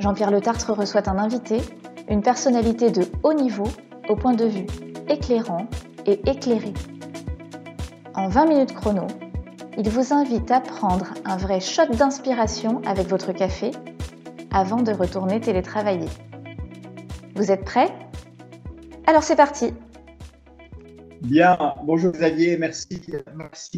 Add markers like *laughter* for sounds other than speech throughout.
Jean-Pierre Le Tartre reçoit un invité, une personnalité de haut niveau, au point de vue éclairant et éclairé. En 20 minutes chrono, il vous invite à prendre un vrai shot d'inspiration avec votre café avant de retourner télétravailler. Vous êtes prêts? Alors c'est parti Bien, bonjour Xavier, merci,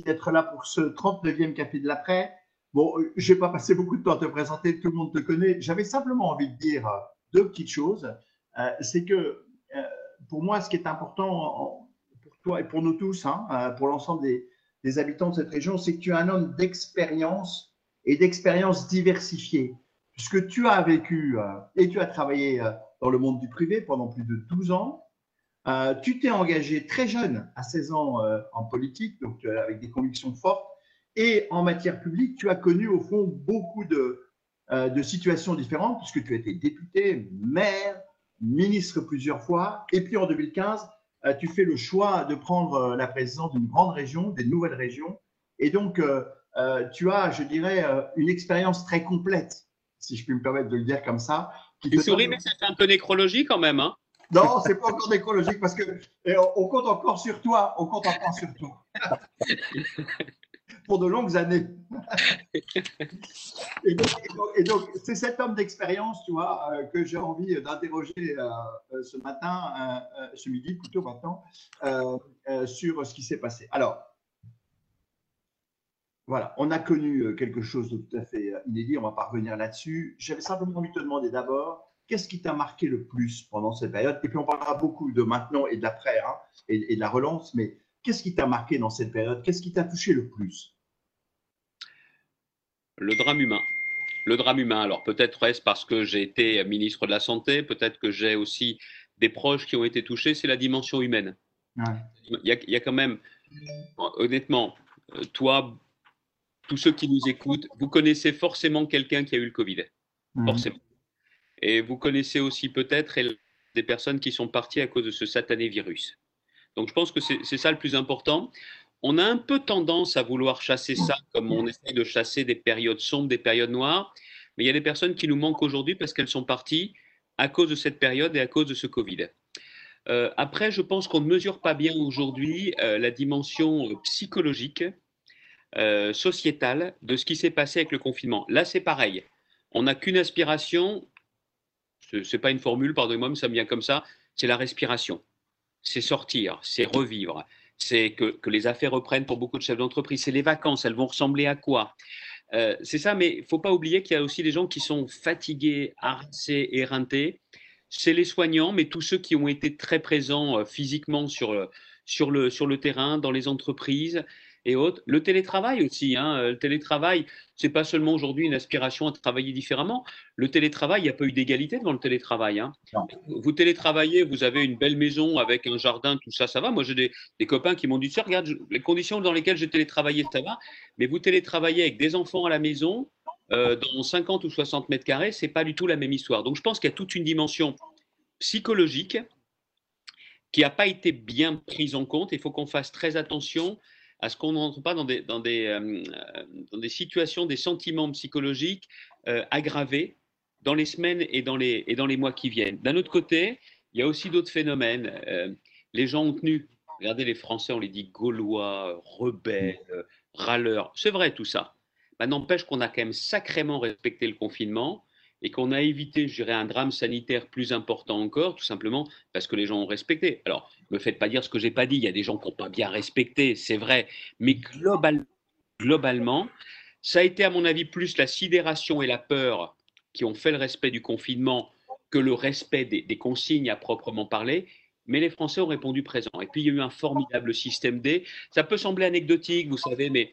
d'être là pour ce 39e Café de l'après. Bon, je ne vais pas passer beaucoup de temps à te présenter, tout le monde te connaît. J'avais simplement envie de dire deux petites choses. Euh, c'est que euh, pour moi, ce qui est important pour toi et pour nous tous, hein, euh, pour l'ensemble des, habitants de cette région, c'est que tu es un homme d'expérience et d'expérience diversifiée. Puisque tu as vécu et tu as travaillé dans le monde du privé pendant plus de 12 ans, tu t'es engagé très jeune, à 16 ans, en politique, donc avec des convictions fortes et en matière publique, tu as connu au fond beaucoup de, euh, de situations différentes, puisque tu as été député, maire, ministre plusieurs fois. Et puis en 2015, euh, tu fais le choix de prendre euh, la présidence d'une grande région, des nouvelles régions. Et donc, tu as, je dirais, une expérience très complète, si je puis me permettre de le dire comme ça. Qui tu souris, mais ça fait un peu nécrologique quand même. Hein non, c'est pas encore nécrologique parce que on, compte encore sur toi. On compte encore sur toi. *laughs* pour de longues années. *laughs* et donc, c'est cet homme d'expérience, tu vois, euh, que j'ai envie d'interroger euh, euh, ce matin, ce midi plutôt maintenant, sur ce qui s'est passé. Alors, voilà, on a connu quelque chose de tout à fait inédit, on va pas revenir là-dessus. J'avais simplement envie de te demander d'abord, qu'est-ce qui t'a marqué le plus pendant cette période? Et puis on parlera beaucoup de maintenant et de l'après, hein, et, et de la relance, mais qu'est-ce qui t'a marqué dans cette période? Qu'est-ce qui t'a touché le plus? Le drame humain. Le drame humain, alors peut-être est-ce parce que j'ai été ministre de la Santé, peut-être que j'ai aussi des proches qui ont été touchés, c'est la dimension humaine. Il, y a, quand même, honnêtement, euh, toi, tous ceux qui nous écoutent, vous connaissez forcément quelqu'un qui a eu le Covid. Mhm. Forcément. Et vous connaissez aussi peut-être des personnes qui sont parties à cause de ce satané virus. Donc je pense que c'est ça le plus important on a un peu tendance à vouloir chasser ça comme on essaie de chasser des périodes sombres, des périodes noires. Mais il y a des personnes qui nous manquent aujourd'hui parce qu'elles sont parties à cause de cette période et à cause de ce Covid. Euh, après, je pense qu'on ne mesure pas bien aujourd'hui euh, la dimension euh, psychologique, sociétale de ce qui s'est passé avec le confinement. Là, c'est pareil. On n'a qu'une aspiration, ce n'est pas une formule, pardonnez-moi, mais ça me vient comme ça, c'est la respiration. C'est sortir, c'est revivre, c'est que, les affaires reprennent pour beaucoup de chefs d'entreprise. C'est les vacances, elles vont ressembler à quoi? Euh, C'est ça, mais il faut pas oublier qu'il y a aussi des gens qui sont fatigués, harassés, éreintés. C'est les soignants, mais tous ceux qui ont été très présents euh, physiquement sur, euh, sur, le, sur le terrain, dans les entreprises et autres. Le télétravail aussi. Hein. Le télétravail, c'est pas seulement aujourd'hui une aspiration à travailler différemment. Le télétravail, il n'y a pas eu d'égalité devant le télétravail. Hein. Vous télétravaillez, vous avez une belle maison avec un jardin, tout ça, ça va. Moi, j'ai des, copains qui m'ont dit ça, regarde, les conditions dans lesquelles j'ai télétravaillé, ça va. Mais vous télétravaillez avec des enfants à la maison, euh, dans 50 ou 60 mètres carrés, c'est pas du tout la même histoire. Donc, je pense qu'il y a toute une dimension psychologique qui n'a pas été bien prise en compte. Il faut qu'on fasse très attention à ce qu'on n'entre pas dans des, dans, des, euh, dans des situations, des sentiments psychologiques euh, aggravés dans les semaines et dans les, et dans les mois qui viennent. D'un autre côté, il y a aussi d'autres phénomènes. Euh, les gens ont tenu, regardez les Français, on les dit gaulois, rebelles, râleurs. C'est vrai tout ça. Bah, N'empêche qu'on a quand même sacrément respecté le confinement et qu'on a évité, je dirais, un drame sanitaire plus important encore, tout simplement parce que les gens ont respecté. Alors, ne me faites pas dire ce que j'ai pas dit, il y a des gens qui n'ont pas bien respecté, c'est vrai, mais globalement, ça a été, à mon avis, plus la sidération et la peur qui ont fait le respect du confinement que le respect des, consignes à proprement parler. Mais les Français ont répondu présent. Et puis, il y a eu un formidable système D. Ça peut sembler anecdotique, vous savez, mais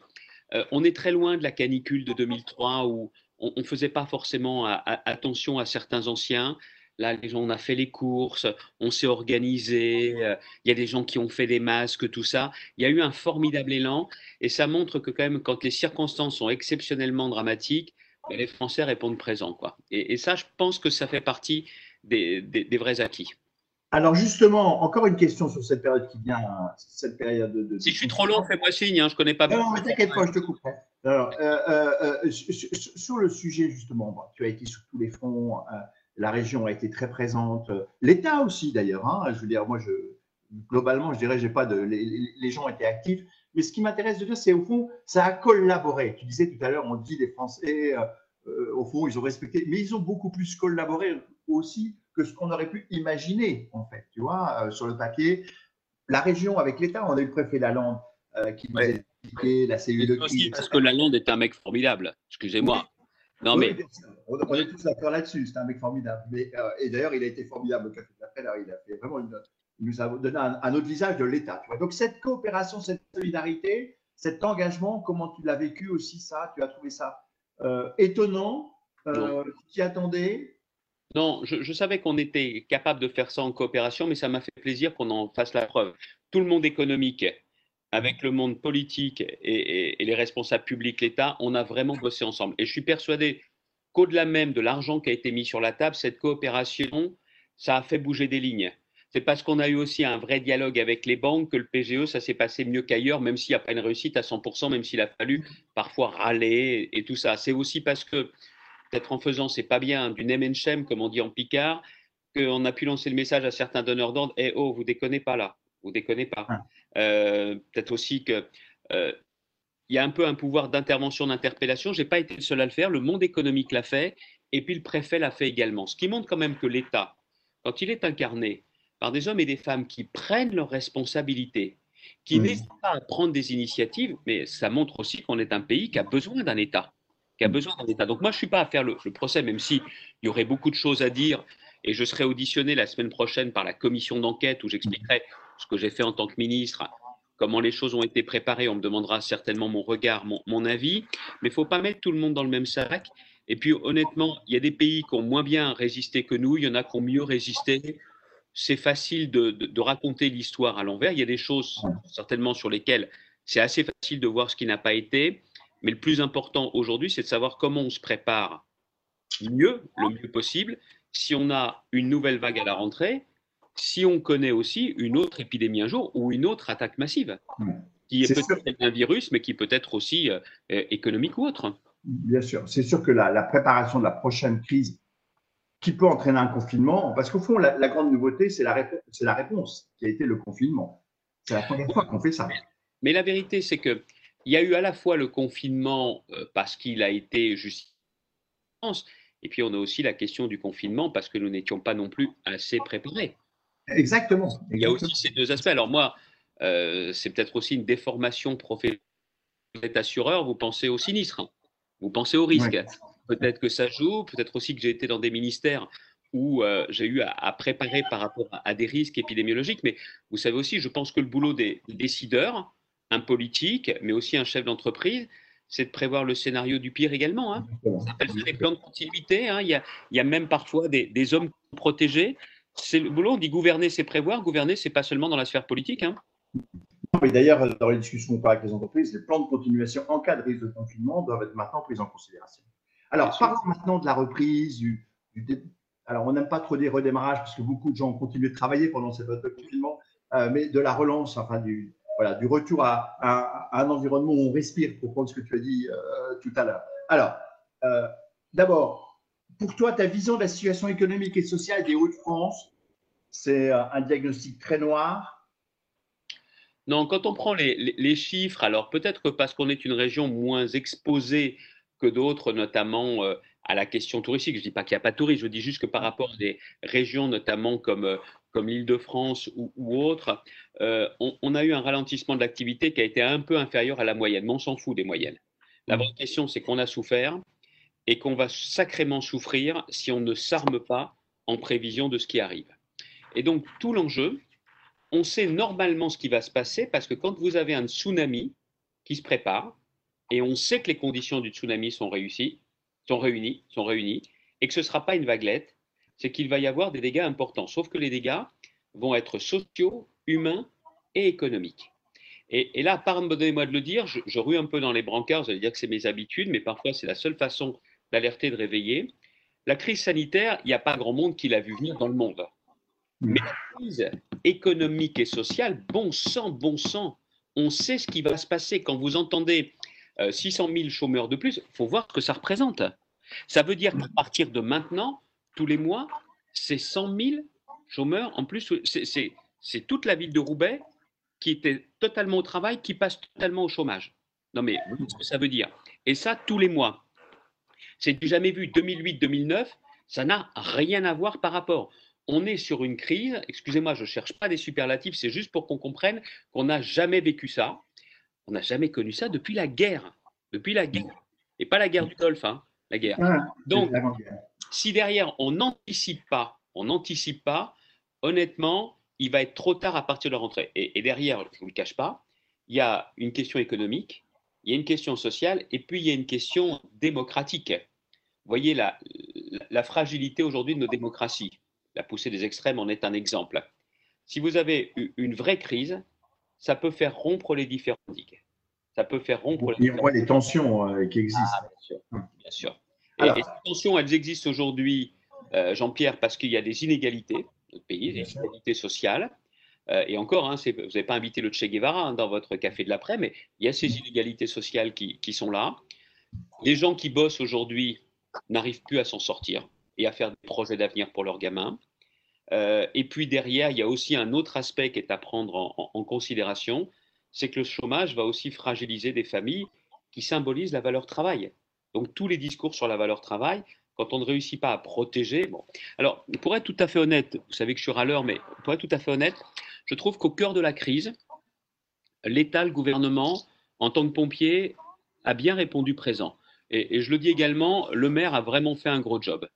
euh, on est très loin de la canicule de 2003 où on ne faisait pas forcément attention à certains anciens. Là, les gens, on a fait les courses, on s'est organisé, euh, il y a des gens qui ont fait des masques, tout ça. Il y a eu un formidable élan et ça montre que quand même, quand les circonstances sont exceptionnellement dramatiques, ben, les Français répondent présent. Quoi. Et, ça, je pense que ça fait partie des, vrais acquis. Alors justement, encore une question sur cette période qui vient, cette période de. Si je suis trop long, fais-moi signe, hein, je ne connais pas. Non, non, mais t'inquiète pas, je te couperai. Alors, euh, euh, sur, le sujet justement, tu as été sur tous les fronts la région a été très présente, l'État aussi d'ailleurs. Hein. je veux dire, moi, je, globalement, je dirais, j'ai pas de, les, gens étaient actifs. Mais ce qui m'intéresse de dire, c'est au fond, ça a collaboré. Tu disais tout à l'heure, on dit les Français, euh, euh, au fond, ils ont respecté, mais ils ont beaucoup plus collaboré aussi que ce qu'on aurait pu imaginer, en fait. Tu vois, euh, sur le papier, la région avec l'État, on a eu le préfet Lalande qui nous a expliqué la cellule de crise. Parce que Lalande est un mec formidable. Excusez-moi. Non, mais... On, est tous d'accord là-dessus. C'est un mec formidable. Mais, euh, et d'ailleurs, il a été formidable au Café de la Il a fait vraiment une, il nous a donné un, autre visage de l'État. Donc, cette coopération, cette solidarité, cet engagement, comment tu l'as vécu aussi, ça Tu as trouvé ça euh, étonnant euh, Tu attendais? Non, je, savais qu'on était capable de faire ça en coopération, mais ça m'a fait plaisir qu'on en fasse la preuve. Tout le monde économique, avec le monde politique et, les responsables publics, l'État, on a vraiment bossé ensemble. Et je suis persuadé qu'au-delà même de l'argent qui a été mis sur la table, cette coopération, ça a fait bouger des lignes. C'est parce qu'on a eu aussi un vrai dialogue avec les banques que le PGE, ça s'est passé mieux qu'ailleurs, même s'il n'y a pas une réussite à 100%, même s'il a fallu parfois râler et tout ça. C'est aussi parce que, peut-être en faisant, c'est pas bien, du name and comme on dit en Picard, qu'on a pu lancer le message à certains donneurs d'ordre, eh oh, vous déconnez pas là, vous déconnez pas. Euh, peut-être aussi que euh, il y a un peu un pouvoir d'intervention, d'interpellation. Je n'ai pas été le seul à le faire. Le monde économique l'a fait. Et puis le préfet l'a fait également. Ce qui montre quand même que l'État, quand il est incarné par des hommes et des femmes qui prennent leurs responsabilités, qui n'hésitent pas à prendre des initiatives, mais ça montre aussi qu'on est un pays qui a besoin d'un État. Qui a besoin d'un État. Donc moi, je ne suis pas à faire le, procès, même s'il y aurait beaucoup de choses à dire. Et je serai auditionné la semaine prochaine par la commission d'enquête où j'expliquerai ce que j'ai fait en tant que ministre, comment les choses ont été préparées. On me demandera certainement mon regard, mon, avis, mais il ne faut pas mettre tout le monde dans le même sac. Et puis honnêtement, il y a des pays qui ont moins bien résisté que nous, il y en a qui ont mieux résisté. C'est facile de, raconter l'histoire à l'envers. Il y a des choses certainement sur lesquelles c'est assez facile de voir ce qui n'a pas été. Mais le plus important aujourd'hui, c'est de savoir comment on se prépare mieux, le mieux possible, si on a une nouvelle vague à la rentrée, si on connaît aussi une autre épidémie un jour ou une autre attaque massive, qui est, peut-être un virus, mais qui peut être aussi euh, économique ou autre. Bien sûr, c'est sûr que la, préparation de la prochaine crise qui peut entraîner un confinement, parce qu'au fond, la, grande nouveauté, c'est la, réponse, la réponse qui a été le confinement. C'est la première fois qu'on fait ça. Mais la vérité, c'est qu'il y a eu à la fois le confinement euh, parce qu'il a été justifié et puis on a aussi la question du confinement parce que nous n'étions pas non plus assez préparés. Exactement. Il y a aussi ces deux aspects. Alors moi, euh, c'est peut-être aussi une déformation professionnelle. Vous êtes assureur, vous pensez au sinistre, hein. vous pensez au risque. Peut-être que ça joue, peut-être aussi que j'ai été dans des ministères où euh, j'ai eu à, préparer par rapport à, des risques épidémiologiques. Mais vous savez aussi, je pense que le boulot des décideurs, un politique, mais aussi un chef d'entreprise, c'est de prévoir le scénario du pire également. Hein. Ça s'appelle les plans de continuité. Hein. Il, y a, il, y a, même parfois des, des hommes protégés c'est le boulot, on dit gouverner, c'est prévoir. Gouverner, c'est pas seulement dans la sphère politique. Hein. Mais d'ailleurs, dans les discussions avec les entreprises, les plans de continuation en cas de risque de confinement doivent être maintenant pris en considération. Alors, parlons maintenant de la reprise, du, alors on n'aime pas trop des redémarrages parce que beaucoup de gens ont continué de travailler pendant cette période de confinement, euh, mais de la relance, enfin du, voilà, du retour à, un environnement où on respire, pour prendre ce que tu as dit euh, tout à l'heure. Alors, euh, d'abord, pour toi, ta vision de la situation économique et sociale des Hauts-de-France, c'est euh, un diagnostic très noir? Non, quand on prend les, chiffres, alors peut-être que parce qu'on est une région moins exposée que d'autres, notamment à la question touristique. Je ne dis pas qu'il n'y a pas de tourisme, je dis juste que par rapport à des régions, notamment comme, comme l'Île-de-France ou, autres, on, a eu un ralentissement de l'activité qui a été un peu inférieur à la moyenne, mais on s'en fout des moyennes. La vraie question, c'est qu'on a souffert, et qu'on va sacrément souffrir si on ne s'arme pas en prévision de ce qui arrive. Et donc, tout l'enjeu, on sait normalement ce qui va se passer parce que quand vous avez un tsunami qui se prépare, et on sait que les conditions du tsunami sont réussies, sont réunies, sont réunies, et que ce ne sera pas une vaguelette, c'est qu'il va y avoir des dégâts importants. Sauf que les dégâts vont être sociaux, humains et économiques. Et, là, pardonnez-moi de le dire, je, rue un peu dans les brancards, vous allez dire que c'est mes habitudes, mais parfois c'est la seule façon d'alerter, de réveiller. La crise sanitaire, il n'y a pas grand monde qui l'a vu venir dans le monde. Mm. Mais la crise économique et sociale, bon sang, bon sang, on sait ce qui va se passer. Quand vous entendez 600 euh, 000 chômeurs de plus, il faut voir ce que ça représente. Ça veut dire qu'à partir de maintenant, tous les mois, c'est 100 000 chômeurs. En plus, c'est toute la ville de Roubaix qui était totalement au travail, qui passe totalement au chômage. Non, mais ce que ça veut dire. Et ça, tous les mois. C'est du jamais vu. 2008-2009, ça n'a rien à voir par rapport. On est sur une crise, excusez-moi, je ne cherche pas des superlatifs, c'est juste pour qu'on comprenne qu'on n'a jamais vécu ça. On n'a jamais connu ça depuis la guerre. Depuis la guerre. Et pas la guerre du Golfe, hein, la guerre. Donc, si derrière, on n'anticipe pas, on n'anticipe pas, honnêtement, il va être trop tard à partir de la rentrée. Et, derrière, je ne vous le cache pas, il y a une question économique, il y a une question sociale, et puis il y a une question démocratique. Vous voyez la, la fragilité aujourd'hui de nos démocraties. La poussée des extrêmes en est un exemple. Si vous avez une vraie crise, ça peut faire rompre les différentes digues. Ça peut faire rompre les, voit les tensions euh, qui existent. Ah, bien sûr. Bien sûr. Et, ces tensions, elles existent aujourd'hui, euh, Jean-Pierre, parce qu'il y a des inégalités notre pays, des inégalités sociales. Euh, et encore, hein, vous n'avez pas invité le Che Guevara hein, dans votre café de l'après, mais il y a ces inégalités sociales qui, qui sont là. Les gens qui bossent aujourd'hui n'arrivent plus à s'en sortir et à faire des projets d'avenir pour leurs gamins. Euh, et puis derrière, il y a aussi un autre aspect qui est à prendre en, en considération, c'est que le chômage va aussi fragiliser des familles qui symbolisent la valeur travail. Donc tous les discours sur la valeur travail quand on ne réussit pas à protéger. Bon. Alors, pour être tout à fait honnête, vous savez que je suis râleur, mais pour être tout à fait honnête, je trouve qu'au cœur de la crise, l'État, le gouvernement, en tant que pompier, a bien répondu présent. Et, je le dis également, le maire a vraiment fait un gros job.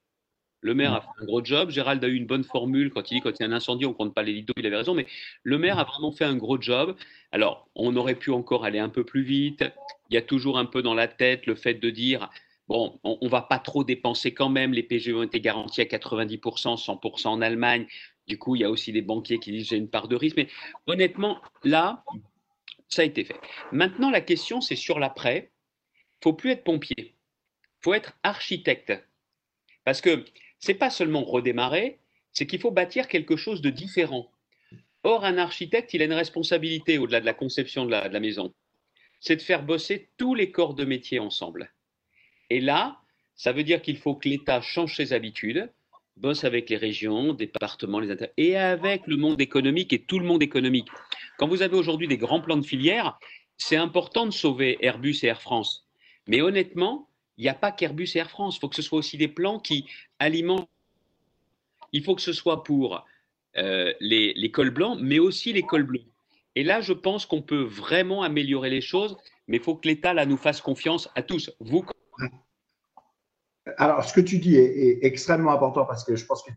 Le maire a fait un gros job. Gérald a eu une bonne formule quand il dit quand il y a un incendie, on compte pas les d'eau. Il avait raison, mais le maire a vraiment fait un gros job. Alors, on aurait pu encore aller un peu plus vite. Il y a toujours un peu dans la tête le fait de dire Bon, on ne va pas trop dépenser quand même. Les PGE ont été garantis à 90%, 100% en Allemagne. Du coup, il y a aussi des banquiers qui disent j'ai une part de risque. Mais honnêtement, là, ça a été fait. Maintenant, la question, c'est sur l'après. Faut plus être pompier. Faut être architecte. Parce que ce n'est pas seulement redémarrer, c'est qu'il faut bâtir quelque chose de différent. Or, un architecte, il a une responsabilité au-delà de la conception de la maison. C'est de faire bosser tous les corps de métier ensemble. Et là, ça veut dire qu'il faut que l'État change ses habitudes, bosse avec les régions, départements, les inter... et avec le monde économique et tout le monde économique. Quand vous avez aujourd'hui des grands plans de filière, c'est important de sauver Airbus et Air France. Mais honnêtement, il n'y a pas qu'Airbus et Air France. Il faut que ce soit aussi des plans qui alimentent. Il faut que ce soit pour euh, les, les cols blancs, mais aussi les cols bleus. Et là, je pense qu'on peut vraiment améliorer les choses, mais il faut que l'État là nous fasse confiance à tous. Vous, alors, ce que tu dis est, extrêmement important parce que je pense que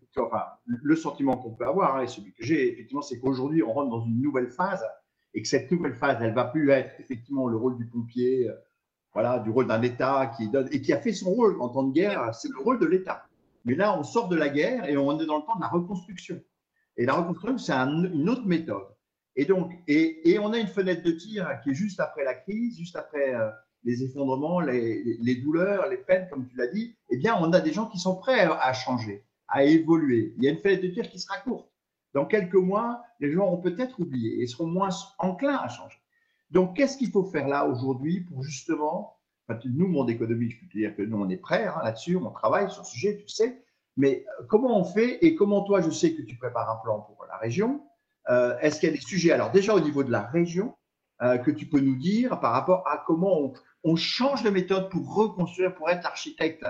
le sentiment qu'on peut avoir, hein, et celui que j'ai, effectivement, c'est qu'aujourd'hui, on rentre dans une nouvelle phase et que cette nouvelle phase, elle va plus être effectivement le rôle du pompier, euh, voilà, du rôle d'un État qui donne et qui a fait son rôle en temps de guerre, c'est le rôle de l'État. Mais là, on sort de la guerre et on est dans le temps de la reconstruction. Et la reconstruction, c'est une autre méthode. Et donc, et, on a une fenêtre de tir qui est juste après la crise, juste après euh, les effondrements, les, douleurs, les peines, comme tu l'as dit, eh bien, on a des gens qui sont prêts à changer, à évoluer. Il y a une fenêtre de tir qui sera courte. Dans quelques mois, les gens auront peut-être oublié et seront moins enclins à changer. Donc, qu'est-ce qu'il faut faire là aujourd'hui pour justement, nous, monde économique, je peux te dire que nous, on est prêts hein, là-dessus, on travaille sur ce sujet, tu sais, mais euh, comment on fait et comment toi, je sais que tu prépares un plan pour la région. Euh, est-ce qu'il y a des sujets, alors déjà au niveau de la région, euh, que tu peux nous dire par rapport à comment on, change de méthode pour reconstruire, pour être architecte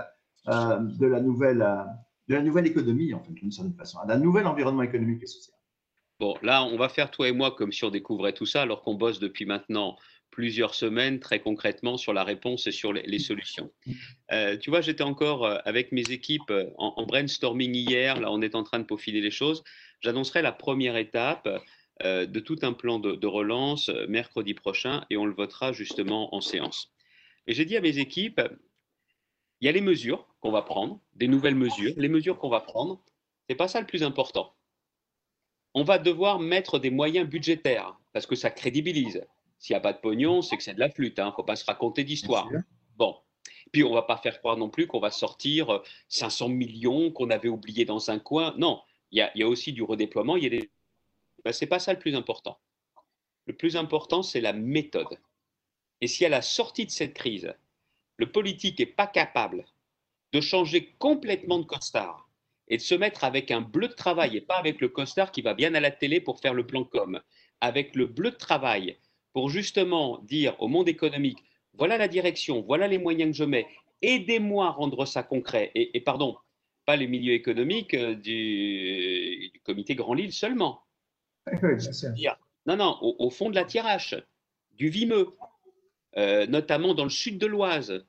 euh, de, la nouvelle, de la nouvelle économie, en fait, d'une certaine façon, d'un nouvel environnement économique et social? Bon, là, on va faire toi et moi comme si on découvrait tout ça, alors qu'on bosse depuis maintenant plusieurs semaines très concrètement sur la réponse et sur les, solutions. Tu vois, j'étais encore avec mes équipes en, brainstorming hier, là on est en train de peaufiner les choses. J'annoncerai la première étape de tout un plan de relance mercredi prochain et on le votera justement en séance. Et j'ai dit à mes équipes, il y a les mesures qu'on va prendre, des nouvelles mesures, les mesures qu'on va prendre, C'est pas ça le plus important. On va devoir mettre des moyens budgétaires parce que ça crédibilise. S'il n'y a pas de pognon, c'est que c'est de la flûte. Il hein. ne faut pas se raconter d'histoire. Bon. Puis on ne va pas faire croire non plus qu'on va sortir 500 euh, millions qu'on avait oubliés dans un coin. Non, il y a, aussi du redéploiement. Il des... Ben, ce n'est pas ça le plus important. Le plus important, c'est la méthode. Et si à la sortie de cette crise, le politique n'est pas capable de changer complètement de costard et de se mettre avec un bleu de travail et pas avec le costard qui va bien à la télé pour faire le plan com, avec le bleu de travail pour justement dire au monde économique, voilà la direction, voilà les moyens que je mets, aidez-moi à rendre ça concret. Et, pardon, pas les milieux économiques euh, du, comité Grand Lille seulement. non, non, au, fond de la Tirache, du Vimeux, euh, notamment dans le sud de l'Oise,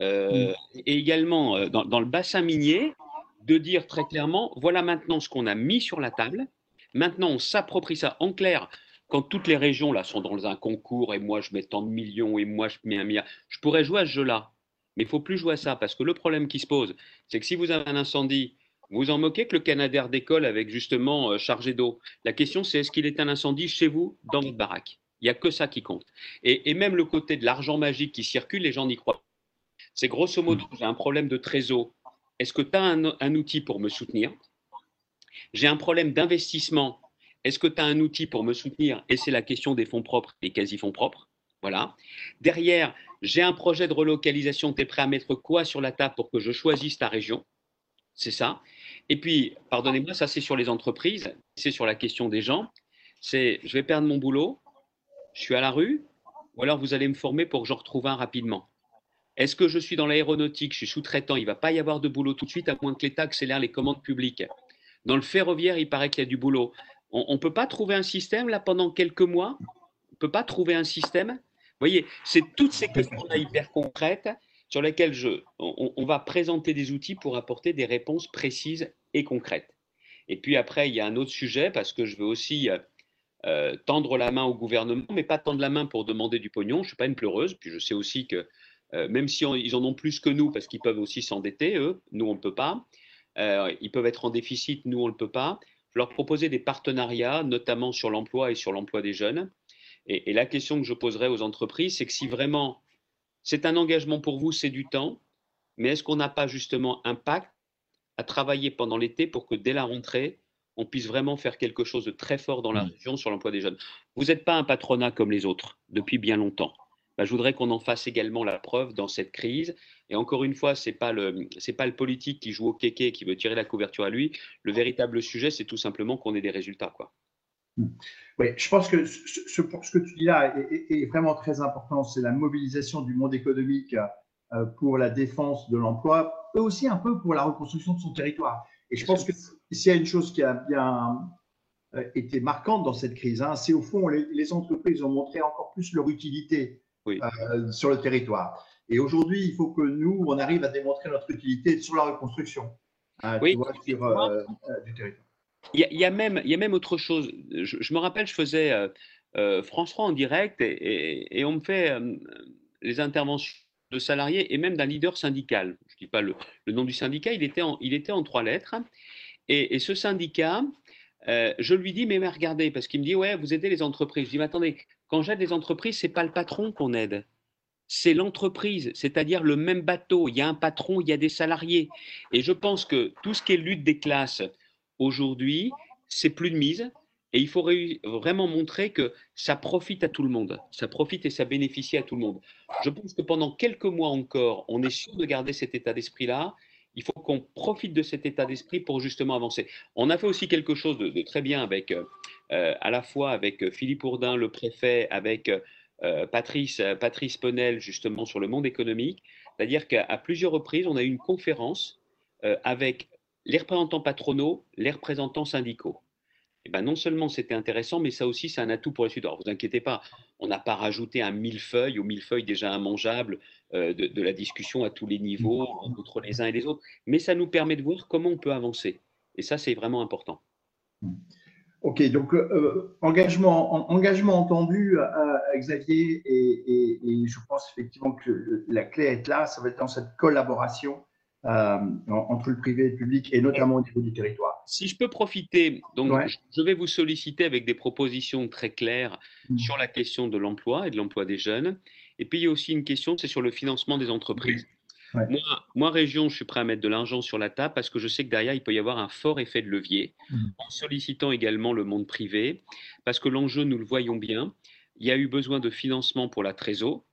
euh, mm. et également dans, dans, le bassin minier, de dire très clairement, voilà maintenant ce qu'on a mis sur la table, maintenant on s'approprie ça. En clair, quand toutes les régions là sont dans un concours et moi je mets tant de millions et moi je mets un milliard, je pourrais jouer à ce jeu-là. Mais il faut plus jouer à ça parce que le problème qui se pose, c'est que si vous avez un incendie, vous en moquez que le Canadair décolle avec justement euh, chargé d'eau. La question c'est est-ce qu'il est un incendie chez vous, dans votre baraque? Il n'y a que ça qui compte. Et, même le côté de l'argent magique qui circule, les gens n'y croient pas. C'est grosso modo, j'ai un problème de trésor. Est-ce que tu as un outil pour me soutenir? J'ai un problème d'investissement est-ce que tu as un outil pour me soutenir? Et c'est la question des fonds propres et quasi-fonds propres. Voilà. Derrière, j'ai un projet de relocalisation. Tu es prêt à mettre quoi sur la table pour que je choisisse ta région? C'est ça. Et puis, pardonnez-moi, ça c'est sur les entreprises, c'est sur la question des gens. C'est je vais perdre mon boulot, je suis à la rue, ou alors vous allez me former pour que je retrouve un rapidement. Est-ce que je suis dans l'aéronautique, je suis sous-traitant, il ne va pas y avoir de boulot tout de suite à moins que l'État accélère les commandes publiques. Dans le ferroviaire, il paraît qu'il y a du boulot. On ne peut pas trouver un système là pendant quelques mois? On ne peut pas trouver un système? Vous voyez, c'est toutes ces questions-là hyper concrètes sur lesquelles je, on, va présenter des outils pour apporter des réponses précises et concrètes. Et puis après, il y a un autre sujet parce que je veux aussi euh, euh, tendre la main au gouvernement, mais pas tendre la main pour demander du pognon. Je ne suis pas une pleureuse. Puis je sais aussi que euh, même si ils en ont plus que nous, parce qu'ils peuvent aussi s'endetter, eux, nous on ne peut pas. ils peuvent être en déficit, nous on ne le peut pas leur proposer des partenariats, notamment sur l'emploi et sur l'emploi des jeunes. Et, la question que je poserai aux entreprises, c'est que si vraiment c'est un engagement pour vous, c'est du temps, mais est-ce qu'on n'a pas justement un pacte à travailler pendant l'été pour que dès la rentrée, on puisse vraiment faire quelque chose de très fort dans la mmh. région sur l'emploi des jeunes? Vous n'êtes pas un patronat comme les autres depuis bien longtemps. Bah, je voudrais qu'on en fasse également la preuve dans cette crise. Et encore une fois, ce n'est pas, le, pas le politique qui joue au kéké qui veut tirer la couverture à lui. Le véritable sujet, c'est tout simplement qu'on ait des résultats. Quoi. Hmm. Oui, je pense que ce, ce, que tu dis là est, vraiment très important. C'est la mobilisation du monde économique euh, pour la défense de l'emploi, mais aussi un peu pour la reconstruction de son territoire. Et je pense que s'il y a une chose qui a bien euh, été marquante dans cette crise, hein, c'est au fond les, les, entreprises ont montré encore plus leur utilité euh, sur le territoire. Et aujourd'hui, il faut que nous, on arrive à démontrer notre utilité sur la reconstruction hein, oui. sur, euh, euh, du territoire. Il y, il y a même autre chose. Je, me rappelle, je faisais France 3 en direct et, on me fait les interventions de salariés et même d'un leader syndical. Je ne dis pas le, nom du syndicat, il était en, trois lettres. Et, ce syndicat, je lui dis, mais, regardez, parce qu'il me dit, ouais, vous aidez les entreprises. Je dis, mais attendez, quand j'aide les entreprises, c'est pas le patron qu'on aide, c'est l'entreprise, c'est-à-dire le même bateau. Il y a un patron, il y a des salariés. Et je pense que tout ce qui est lutte des classes aujourd'hui, c'est plus de mise. Et il faut vraiment montrer que ça profite à tout le monde. Ça profite et ça bénéficie à tout le monde. Je pense que pendant quelques mois encore, on est sûr de garder cet état d'esprit-là. Il faut qu'on profite de cet état d'esprit pour justement avancer. On a fait aussi quelque chose de, très bien avec euh, à la fois avec euh, Philippe Ourdin, le préfet, avec euh, Patrice, Patrice Penel, justement, sur le monde économique. C'est-à-dire qu'à plusieurs reprises, on a eu une conférence avec les représentants patronaux, les représentants syndicaux. Et ben non seulement c'était intéressant, mais ça aussi, c'est un atout pour les suite. Alors, vous inquiétez pas, on n'a pas rajouté un millefeuille ou millefeuille déjà immangeable de, de, la discussion à tous les niveaux, entre les uns et les autres, mais ça nous permet de voir comment on peut avancer. Et ça, c'est vraiment important. Mmh. Ok, donc euh, euh, engagement, engagement entendu, euh, Xavier, et, je pense effectivement que la clé est là, ça va être dans cette collaboration entre le privé et le public, et notamment au niveau du territoire. si je peux profiter, donc je vais vous solliciter avec des propositions très claires mmh. sur la question de l'emploi et de l'emploi des jeunes. Et puis il y a aussi une question, c'est sur le financement des entreprises. Moi, région, je suis prêt à mettre de l'argent sur la table parce que je sais que derrière, il peut y avoir un fort effet de levier mmh. en sollicitant également le monde privé parce que l'enjeu, nous le voyons bien, il y a eu besoin de financement pour la trésor,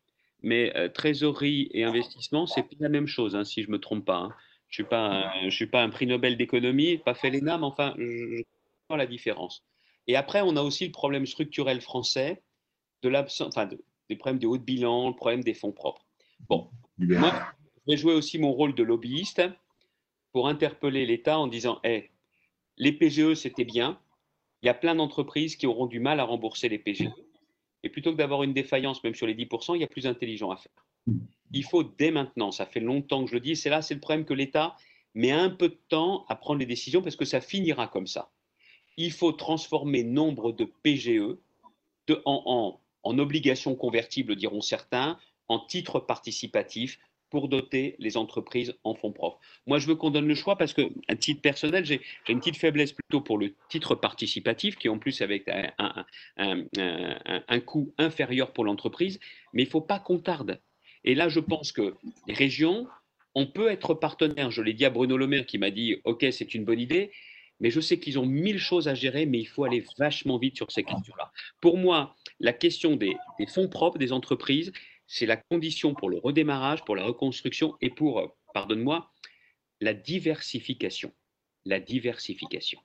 mais euh, trésorerie et investissement, c'est pas la même chose, hein, si je me trompe pas. Hein. Je suis pas, je suis pas un prix Nobel d'économie, pas fait l'ENA, mais enfin, je, vois la différence. Et après, on a aussi le problème structurel français de l'absence, enfin, des problèmes de haut de bilan, le problème des fonds propres. Bon, moi, je vais jouer aussi mon rôle de lobbyiste pour interpeller l'État en disant, hey, les PGE, c'était bien. Il y a plein d'entreprises qui auront du mal à rembourser les PGE. Et plutôt que d'avoir une défaillance, même sur les 10%, il y a plus intelligent à faire. Il faut dès maintenant, ça fait longtemps que je le dis, c'est là, c'est le problème que l'État met un peu de temps à prendre les décisions parce que ça finira comme ça. Il faut transformer nombre de PGE de, en, en obligations convertibles, diront certains, en titres participatifs pour doter les entreprises en fonds propres. Moi, je veux qu'on donne le choix parce que, à titre personnel, j'ai une petite faiblesse plutôt pour le titre participatif, qui en plus avec un, coût inférieur pour l'entreprise, mais il ne faut pas qu'on tarde. Et là, je pense que les régions, on peut être partenaire. Je l'ai dit à Bruno Le Maire qui m'a dit, OK, c'est une bonne idée, mais je sais qu'ils ont mille choses à gérer, mais il faut aller vachement vite sur ces questions-là. Pour moi, la question des fonds propres des entreprises, c'est la condition pour le redémarrage, pour la reconstruction et pour, euh, pardonne-moi, la diversification. La diversification.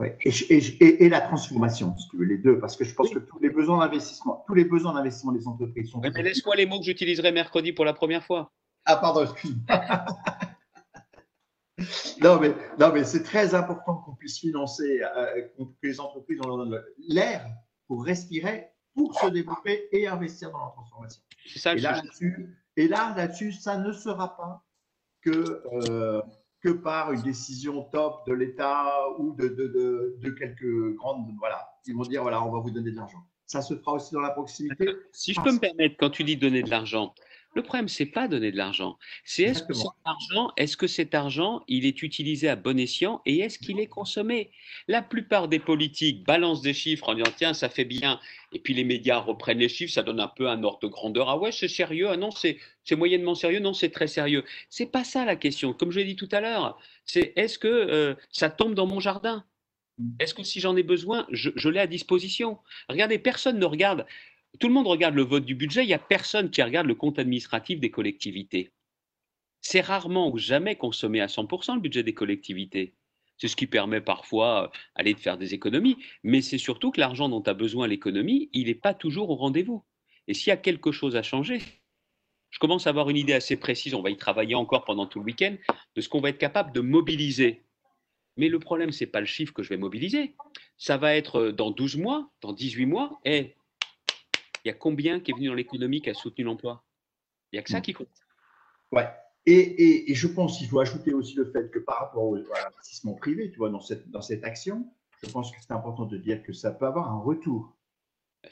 et, la transformation, si tu veux, les deux, parce que je pense que tous les besoins d'investissement, tous les besoins d'investissement des entreprises sont. mais laisse-moi les mots que j'utiliserai mercredi pour la première fois. Ah, pardon, *laughs* non, mais, non, mais c'est très important qu'on puisse financer, euh, que les entreprises, on leur donne l'air pour respirer, pour se développer et investir dans la transformation et, là, là-dessus, et là, là-dessus, ça ne sera pas que, euh, que par une décision top de l'État ou de, de, de, quelques grandes. Voilà, ils vont dire voilà, on va vous donner de l'argent. Ça se fera aussi dans la proximité. Si je peux me permettre, quand tu dis donner de l'argent, le problème, c'est pas donner de l'argent. C'est est-ce que cet argent, est-ce que cet argent, il est utilisé à bon escient et est-ce qu'il est consommé? La plupart des politiques balancent des chiffres en disant tiens, ça fait bien, et puis les médias reprennent les chiffres, ça donne un peu un ordre de grandeur. Ah ouais, c'est sérieux? Ah non, c'est moyennement sérieux. Non, c'est très sérieux. C'est pas ça la question. Comme je l'ai dit tout à l'heure, c'est est-ce que euh, ça tombe dans mon jardin? Mmh. Est-ce que si j'en ai besoin, je, je l'ai à disposition? Regardez, personne ne regarde. Tout le monde regarde le vote du budget, il n'y a personne qui regarde le compte administratif des collectivités. C'est rarement ou jamais consommé à 100% le budget des collectivités. C'est ce qui permet parfois euh, aller de faire des économies, mais c'est surtout que l'argent dont a besoin l'économie, il n'est pas toujours au rendez-vous. Et s'il y a quelque chose à changer, je commence à avoir une idée assez précise, on va y travailler encore pendant tout le week-end, de ce qu'on va être capable de mobiliser. Mais le problème, ce n'est pas le chiffre que je vais mobiliser. Ça va être euh, dans 12 mois, dans 18 mois, et il y a combien qui est venu dans l'économie qui a soutenu l'emploi? Il n'y a que ça qui compte. Ouais. Et, et, je pense qu'il faut ajouter aussi le fait que par rapport au, à l'investissement privé, tu vois, dans cette, dans cette action, je pense que c'est important de dire que ça peut avoir un retour.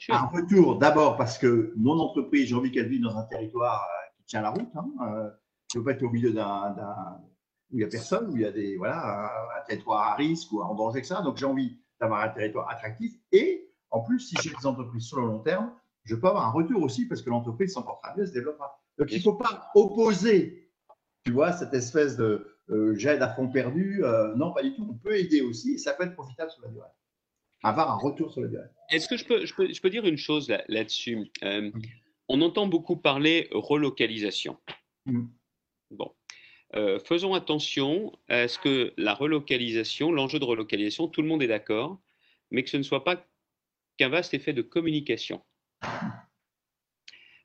Un retour d'abord parce que mon entreprise, j'ai envie qu'elle vive dans un territoire euh, qui tient la route. Hein, je ne veux pas être au milieu d'un, où il n'y a personne, où il y a des, voilà, un, territoire à risque ou en danger que ça. Donc j'ai envie d'avoir un territoire attractif. Et en plus, si j'ai des entreprises sur le long terme, je peux avoir un retour aussi parce que l'entreprise s'en portera mieux, se développera. Donc, il ne faut pas opposer, tu vois, cette espèce de euh, j'aide à fond perdu. Euh, non, pas du tout. On peut aider aussi et ça peut être profitable sur la durée. Avoir un retour sur la durée. Est-ce que je peux, je, peux, je peux, dire une chose là-dessus? Euh, On entend beaucoup parler relocalisation. Bon. faisons attention à ce que la relocalisation, l'enjeu de relocalisation, tout le monde est d'accord, mais que ce ne soit pas qu'un vaste effet de communication.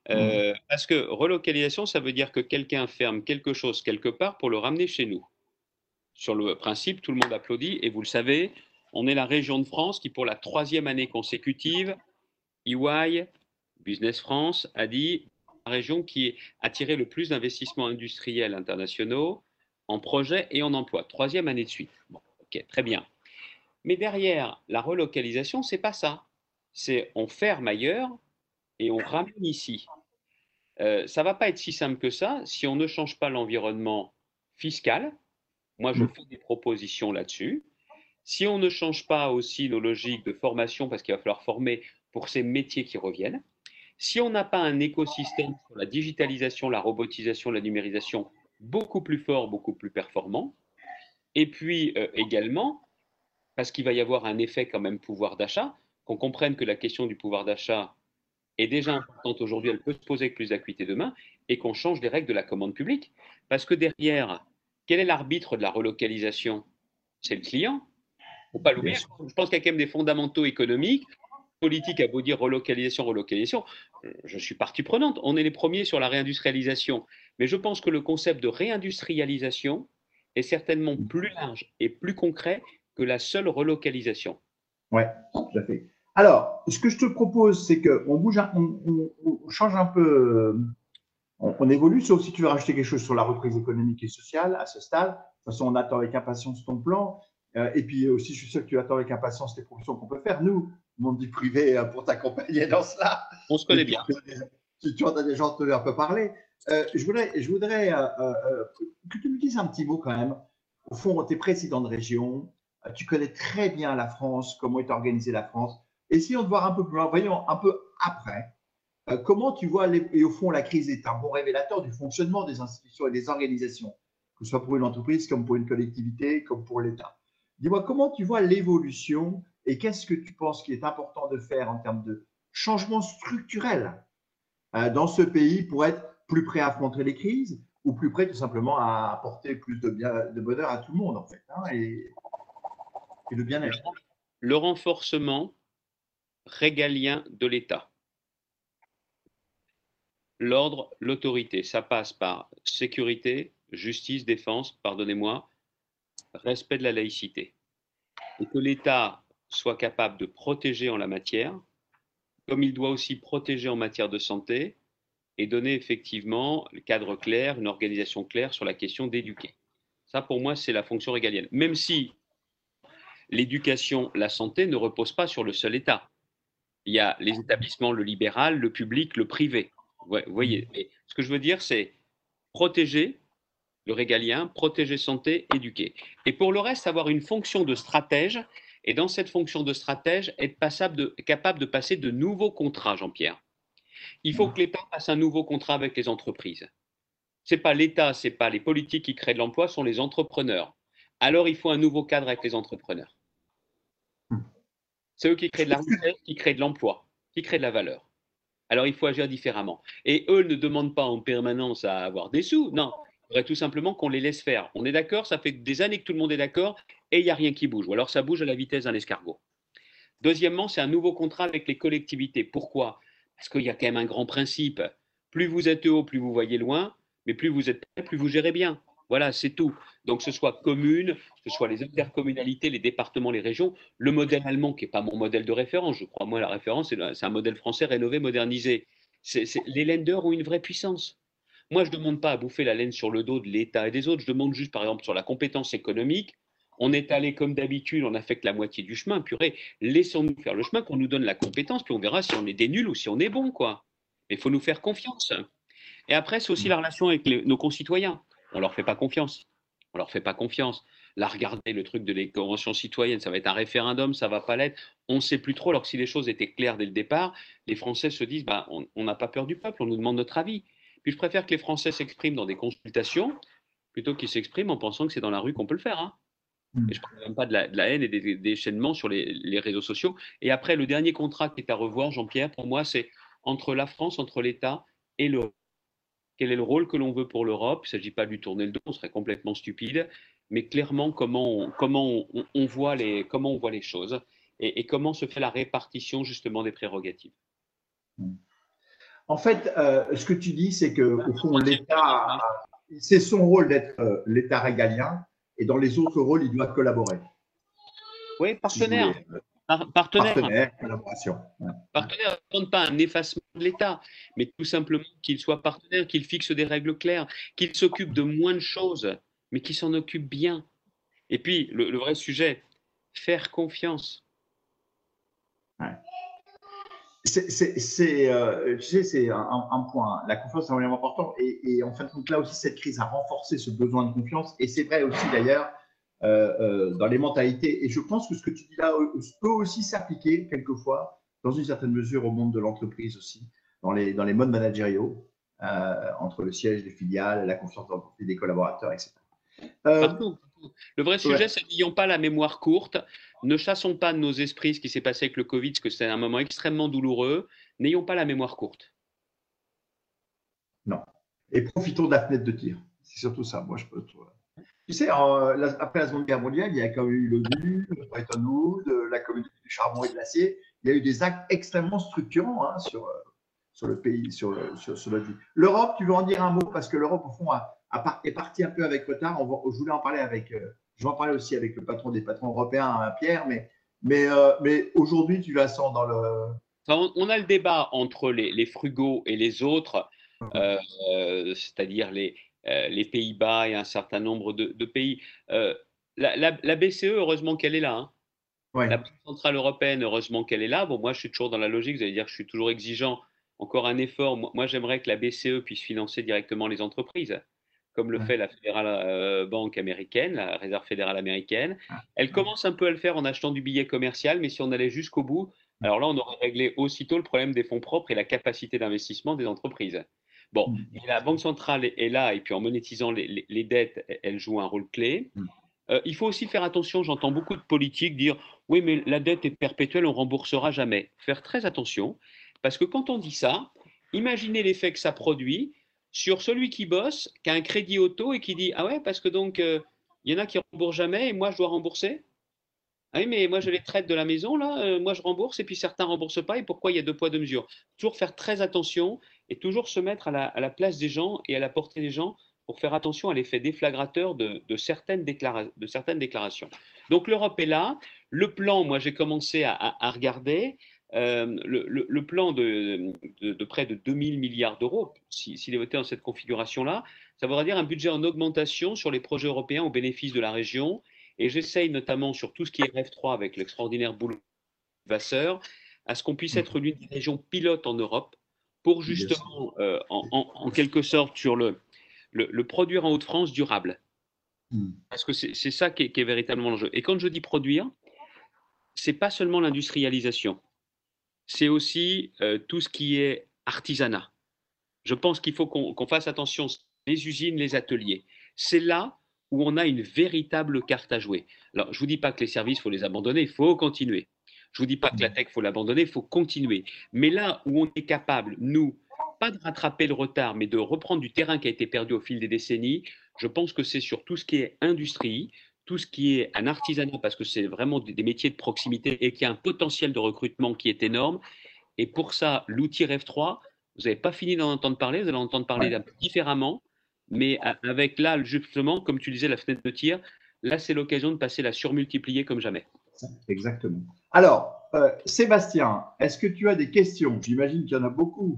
Euh, parce que relocalisation, ça veut dire que quelqu'un ferme quelque chose quelque part pour le ramener chez nous. Sur le principe, tout le monde applaudit et vous le savez, on est la région de France qui, pour la troisième année consécutive, EY, Business France, a dit la région qui a attiré le plus d'investissements industriels internationaux en projets et en emploi. Troisième année de suite. Bon, ok, très bien. Mais derrière la relocalisation, c'est pas ça. C'est on ferme ailleurs et on ramène ici. Euh, ça ne va pas être si simple que ça si on ne change pas l'environnement fiscal. Moi, je mmh. fais des propositions là-dessus. Si on ne change pas aussi nos logiques de formation, parce qu'il va falloir former pour ces métiers qui reviennent, si on n'a pas un écosystème sur la digitalisation, la robotisation, la numérisation beaucoup plus fort, beaucoup plus performant, et puis euh, également, parce qu'il va y avoir un effet quand même pouvoir d'achat, qu'on comprenne que la question du pouvoir d'achat est déjà importante aujourd'hui, elle peut se poser avec plus d'acuité demain, et qu'on change les règles de la commande publique. Parce que derrière, quel est l'arbitre de la relocalisation? C'est le client. Il ne faut pas l'oublier. Je pense qu'il y a quand même des fondamentaux économiques politique a beau dire relocalisation, relocalisation, je suis partie prenante. On est les premiers sur la réindustrialisation. Mais je pense que le concept de réindustrialisation est certainement plus large et plus concret que la seule relocalisation. Oui, tout à fait. Alors, ce que je te propose, c'est qu'on bouge, on, change un peu, on, évolue, sauf si tu veux rajouter quelque chose sur la reprise économique et sociale à ce stade. De toute façon, on attend avec impatience ton plan. Euh, et puis aussi, je suis sûr que tu attends avec impatience les propositions qu'on peut faire. Nous, mon vie privée, euh, pour t'accompagner dans cela. On se connaît bien. Si tu as des gens te un peu parler. Euh, je voudrais, je voudrais que tu me dises un petit mot quand même. Au fond, tu es président de région, tu connais très bien la France, comment est organisée la France? Essayons de voir un peu plus voyons un peu après. comment tu vois, et au fond, la crise est un bon révélateur du fonctionnement des institutions et des organisations, que ce soit pour une entreprise, comme pour une collectivité, comme pour l'État. Dis-moi, comment tu vois l'évolution et qu'est-ce que tu penses qu'il est important de faire en termes de changement structurel euh, dans ce pays pour être plus prêt à affronter les crises ou plus prêt tout simplement à apporter plus de, bien, de bonheur à tout le monde en fait hein, et, et de bien-être? Le renforcement régalien de l'État. L'ordre, l'autorité, ça passe par sécurité, justice, défense, pardonnez-moi, respect de la laïcité. Et que l'État soit capable de protéger en la matière, comme il doit aussi protéger en matière de santé et donner effectivement le cadre clair, une organisation claire sur la question d'éduquer. Ça, pour moi, c'est la fonction régalienne. Même si l'éducation, la santé ne repose pas sur le seul État. Il y a les établissements, le libéral, le public, le privé. Vous voyez, ce que je veux dire, c'est protéger le régalien, protéger santé, éduquer. Et pour le reste, avoir une fonction de stratège, et dans cette fonction de stratège, être capable de passer de nouveaux contrats, Jean-Pierre. Il faut mmh. que l'État passe un nouveau contrat avec les entreprises. Ce n'est pas l'État, ce n'est pas les politiques qui créent de l'emploi, ce sont les entrepreneurs. Alors il faut un nouveau cadre avec les entrepreneurs. C'est eux qui créent de la richesse, qui créent de l'emploi, qui créent de la valeur. Alors il faut agir différemment. Et eux ne demandent pas en permanence à avoir des sous, non, faudrait tout simplement qu'on les laisse faire. On est d'accord, ça fait des années que tout le monde est d'accord et il n'y a rien qui bouge. Ou alors ça bouge à la vitesse d'un escargot. Deuxièmement, c'est un nouveau contrat avec les collectivités. Pourquoi? Parce qu'il y a quand même un grand principe. Plus vous êtes haut, plus vous voyez loin, mais plus vous êtes près, plus vous gérez bien. Voilà, c'est tout. Donc, ce soit commune, ce soit les intercommunalités, les départements, les régions, le modèle allemand, qui n'est pas mon modèle de référence, je crois, moi, la référence, c'est un modèle français rénové, modernisé. les lenders ont une vraie puissance. Moi, je ne demande pas à bouffer la laine sur le dos de l'État et des autres. Je demande juste, par exemple, sur la compétence économique. On est allé comme d'habitude, on a fait la moitié du chemin. Purée, laissons-nous faire le chemin, qu'on nous donne la compétence, puis on verra si on est des nuls ou si on est bon, quoi. Mais il faut nous faire confiance. Et après, c'est aussi la relation avec nos concitoyens. On leur fait pas confiance. On leur fait pas confiance. Là, regardez le truc de les conventions citoyennes, ça va être un référendum, ça va pas l'être. On ne sait plus trop. Alors que si les choses étaient claires dès le départ, les Français se disent, bah, on n'a pas peur du peuple, on nous demande notre avis. Puis je préfère que les Français s'expriment dans des consultations plutôt qu'ils s'expriment en pensant que c'est dans la rue qu'on peut le faire. Hein. Hmm. Et je ne parle même pas de la, haine et des déchaînements sur les, réseaux sociaux. Et après, le dernier contrat qui est à revoir, Jean-Pierre, pour moi, c'est entre la France, entre l'État et l'Europe. Quel est le rôle que l'on veut pour l'Europe Il ne s'agit pas de lui tourner le dos, on serait complètement stupide, mais clairement comment on, comment on, voit, les, comment on voit les choses et, et, comment se fait la répartition justement des prérogatives. En fait, euh, ce que tu dis, c'est que au fond, l'État, c'est son rôle d'être euh, l'État régalien, et dans les autres rôles, il doit collaborer. Oui, partenaire. Partenaire. Partenaire, collaboration. Partenaire, ne pas un effacement de l'État, mais tout simplement qu'il soit partenaire, qu'il fixe des règles claires, qu'il s'occupe de moins de choses, mais qu'il s'en occupe bien. Et puis, le, vrai sujet, faire confiance. Ouais c'est, euh, tu sais, c'est un, point. La confiance est vraiment important. Et, en fait, donc là aussi, cette crise a renforcé ce besoin de confiance. Et c'est vrai aussi, d'ailleurs, dans les mentalités. Et je pense que ce que tu dis là peut aussi s'appliquer quelquefois, dans une certaine mesure, au monde de l'entreprise aussi, dans les, dans les modes managériaux, entre le siège des filiales, la confiance des collaborateurs, etc. Le vrai sujet, c'est n'ayons pas la mémoire courte, ne chassons pas de nos esprits ce qui s'est passé avec le Covid, parce que c'est un moment extrêmement douloureux, n'ayons pas la mémoire courte. Non. Et profitons de la fenêtre de tir. C'est surtout ça, moi je peux. Tu sais, après la Seconde Guerre mondiale, il y a quand même eu l'ONU, Bretton Woods, la communauté du charbon et de l'acier. Il y a eu des actes extrêmement structurants hein, sur, euh, sur le pays, sur, sur, sur notre vie. L'Europe, tu veux en dire un mot? Parce que l'Europe, au fond, a, est parti un peu avec retard. On je voulais en parler avec, euh, je vais en parler aussi avec le patron des patrons européens, hein, Pierre, mais, mais, euh, mais aujourd'hui, tu la sens dans le. on a le débat entre les, frugaux et les autres, euh, c'est-à-dire les, les Pays-Bas et un certain nombre de, pays. La, BCE, heureusement qu'elle est là. Hein. La Banque Centrale Européenne, heureusement qu'elle est là. Bon, moi, je suis toujours dans la logique, vous allez dire que je suis toujours exigeant. Encore un effort. Moi, j'aimerais que la BCE puisse financer directement les entreprises comme le fait la Fédérale euh, Banque américaine, la Réserve fédérale américaine. Ah. Elle commence un peu à le faire en achetant du billet commercial, mais si on allait jusqu'au bout, alors là, on aurait réglé aussitôt le problème des fonds propres et la capacité d'investissement des entreprises. Bon, mm. la Banque centrale est là, et puis en monétisant les, dettes, elle joue un rôle clé. Mm. Euh, il faut aussi faire attention, j'entends beaucoup de politiques dire oui, mais la dette est perpétuelle, on remboursera jamais. Faire très attention, parce que quand on dit ça, imaginez l'effet que ça produit sur celui qui bosse, qui a un crédit auto et qui dit Ah ouais, parce que donc, euh, il y en a qui remboursent jamais et moi, je dois rembourser? Ah oui, mais moi, je les traite de la maison, là, euh, moi, je rembourse et puis certains ne remboursent pas. Et pourquoi il y a deux poids, deux mesures? Toujours faire très attention et toujours se mettre à la, place des gens et à la portée des gens pour faire attention à l'effet déflagrateur de, certaines de certaines déclarations. Donc, l'Europe est là. Le plan, moi, j'ai commencé à regarder. Euh, le, plan de, près de 2000 milliards d'euros, s'il est voté dans cette configuration-là, ça voudra dire un budget en augmentation sur les projets européens au bénéfice de la région. Et j'essaye notamment sur tout ce qui est REF3 avec l'extraordinaire boulot Vasseur, à ce qu'on puisse être l'une des régions pilotes en Europe pour justement, euh, en, quelque sorte, sur le, le, produire en Haute-France durable. Hmm. Parce que c'est ça qui est, qui est véritablement l'enjeu. Et quand je dis produire, c'est pas seulement l'industrialisation c'est aussi euh, tout ce qui est artisanat. Je pense qu'il faut qu'on fasse attention, les usines, les ateliers. C'est là où on a une véritable carte à jouer. Alors, je ne vous dis pas que les services, il faut les abandonner, il faut continuer. Je ne vous dis pas que la mmh. tech, il faut l'abandonner, il faut continuer. Mais là où on est capable, nous, pas de rattraper le retard, mais de reprendre du terrain qui a été perdu au fil des décennies, je pense que c'est sur tout ce qui est industrie, tout ce qui est un artisanat, parce que c'est vraiment des, métiers de proximité et qui a un potentiel de recrutement qui est énorme. Et pour ça, l'outil REF3, vous n'avez pas fini d'en entendre parler, vous allez en entendre parler différemment, mais avec là, justement, comme tu disais, la fenêtre de tir, là, c'est l'occasion de passer la surmultiplier comme jamais. Exactement. Alors, euh, Sébastien, est-ce que tu as des questions? J'imagine qu'il y en a beaucoup.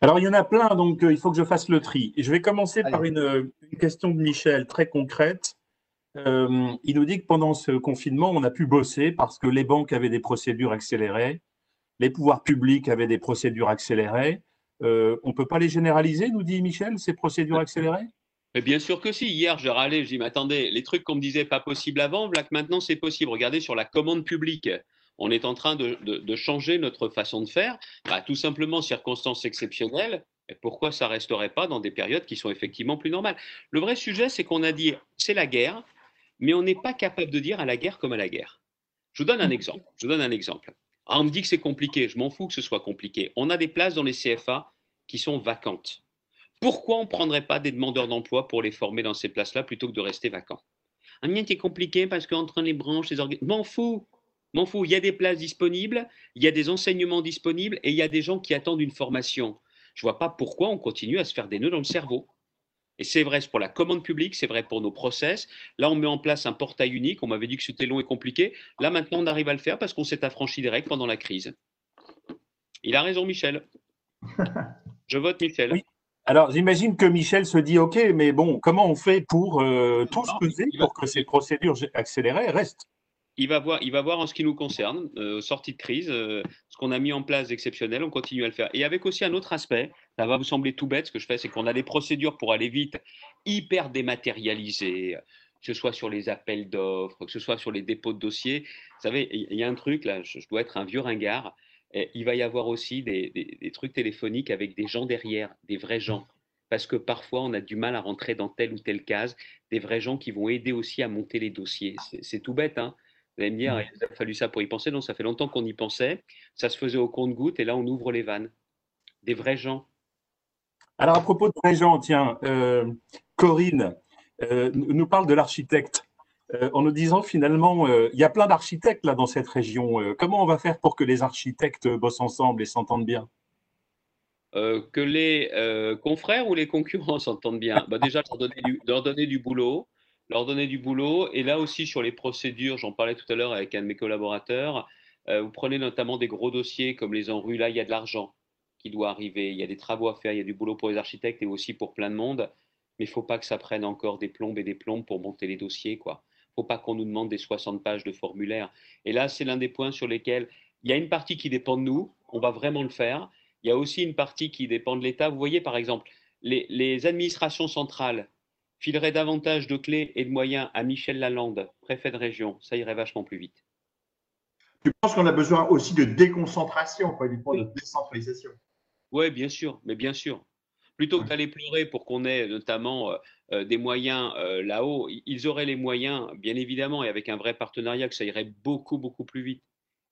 Alors, il y en a plein, donc euh, il faut que je fasse le tri. Je vais commencer par une, question de Michel, très concrète. Euh, il nous dit que pendant ce confinement, on a pu bosser parce que les banques avaient des procédures accélérées, les pouvoirs publics avaient des procédures accélérées. Euh, on ne peut pas les généraliser, nous dit Michel, ces procédures accélérées? Mais bien sûr que si. Hier, je râlais, je dis, mais attendez, les trucs qu'on me disait pas possible avant, que maintenant c'est possible. Regardez sur la commande publique. On est en train de, changer notre façon de faire. Bah, tout simplement, circonstances exceptionnelles. Et pourquoi ça resterait pas dans des périodes qui sont effectivement plus normales? Le vrai sujet, c'est qu'on a dit, c'est la guerre, mais on n'est pas capable de dire à la guerre comme à la guerre. Je vous donne un exemple. Je vous donne un exemple. Ah, on me dit que c'est compliqué. Je m'en fous que ce soit compliqué. On a des places dans les CFA qui sont vacantes. Pourquoi on ne prendrait pas des demandeurs d'emploi pour les former dans ces places-là plutôt que de rester vacants? Un mien qui est compliqué parce qu'entre les branches, les organismes. M'en fous. M'en fous. Il y a des places disponibles, il y a des enseignements disponibles et il y a des gens qui attendent une formation. Je ne vois pas pourquoi on continue à se faire des nœuds dans le cerveau. Et c'est vrai pour la commande publique, c'est vrai pour nos process. Là, on met en place un portail unique. On m'avait dit que c'était long et compliqué. Là, maintenant, on arrive à le faire parce qu'on s'est affranchi des règles pendant la crise. Il a raison, Michel. *laughs* Je vote Michel. Oui. Alors, j'imagine que Michel se dit OK, mais bon, comment on fait pour euh, tous peser pour que ces procédures accélérées restent? Il va voir, il va voir en ce qui nous concerne, euh, sortie de crise, euh, ce qu'on a mis en place d'exceptionnel, on continue à le faire. Et avec aussi un autre aspect, ça va vous sembler tout bête, ce que je fais, c'est qu'on a des procédures pour aller vite, hyper dématérialisées. que ce soit sur les appels d'offres, que ce soit sur les dépôts de dossiers. Vous savez, il y a un truc, là, je dois être un vieux ringard, il va y avoir aussi des, trucs téléphoniques avec des gens derrière, des vrais gens. Parce que parfois, on a du mal à rentrer dans telle ou telle case, des vrais gens qui vont aider aussi à monter les dossiers. C'est tout bête, hein vous allez me dire, il a fallu ça pour y penser. Non, ça fait longtemps qu'on y pensait. Ça se faisait au compte-goutte et là, on ouvre les vannes. Des vrais gens. Alors, à propos de vrais gens, tiens, euh, Corinne euh, nous parle de l'architecte. Euh, en nous disant finalement, il y a plein d'architectes là dans cette région. comment on va faire pour que les architectes bossent ensemble et s'entendent bien? Que les confrères ou les concurrents *laughs* s'entendent bien bah, Déjà, leur donner du boulot leur donner du boulot. Et là aussi, sur les procédures, j'en parlais tout à l'heure avec un de mes collaborateurs, euh, vous prenez notamment des gros dossiers comme les enrues, là, il y a de l'argent qui doit arriver, il y a des travaux à faire, il y a du boulot pour les architectes et aussi pour plein de monde, mais il ne faut pas que ça prenne encore des plombes et des plombes pour monter les dossiers. Ne faut pas qu'on nous demande des 60 pages de formulaire. Et là, c'est l'un des points sur lesquels il y a une partie qui dépend de nous, on va vraiment le faire. Il y a aussi une partie qui dépend de l'État. Vous voyez, par exemple, les, les administrations centrales filerait davantage de clés et de moyens à Michel Lalande, préfet de région, ça irait vachement plus vite. Tu penses qu'on a besoin aussi de déconcentration, pas de décentralisation? Oui, bien sûr, mais bien sûr. Plutôt que d'aller pleurer pour qu'on ait notamment euh, euh, des moyens euh, là-haut, ils auraient les moyens, bien évidemment, et avec un vrai partenariat, que ça irait beaucoup, beaucoup plus vite.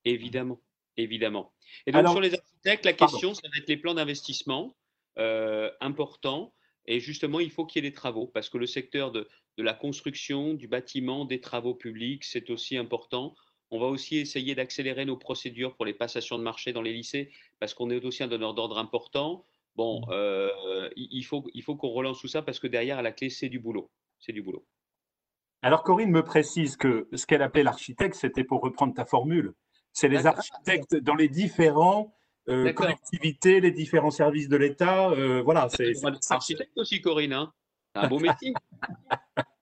Évidemment, évidemment. Et donc, sur les architectes, la question, ça va être les plans d'investissement importants et justement, il faut qu'il y ait des travaux parce que le secteur de, la construction, du bâtiment, des travaux publics, c'est aussi important. On va aussi essayer d'accélérer nos procédures pour les passations de marché dans les lycées parce qu'on est aussi un donneur d'ordre important. Bon, mmh. euh, il faut, il faut qu'on relance tout ça parce que derrière, à la clé, c'est du boulot. C'est du boulot. Alors, Corinne me précise que ce qu'elle appelle architecte, c'était pour reprendre ta formule. C'est les architectes dans les différents euh, collectivités, les différents services de l'État. Euh, voilà, c'est. Architecte aussi, Corinne. Hein un beau métier.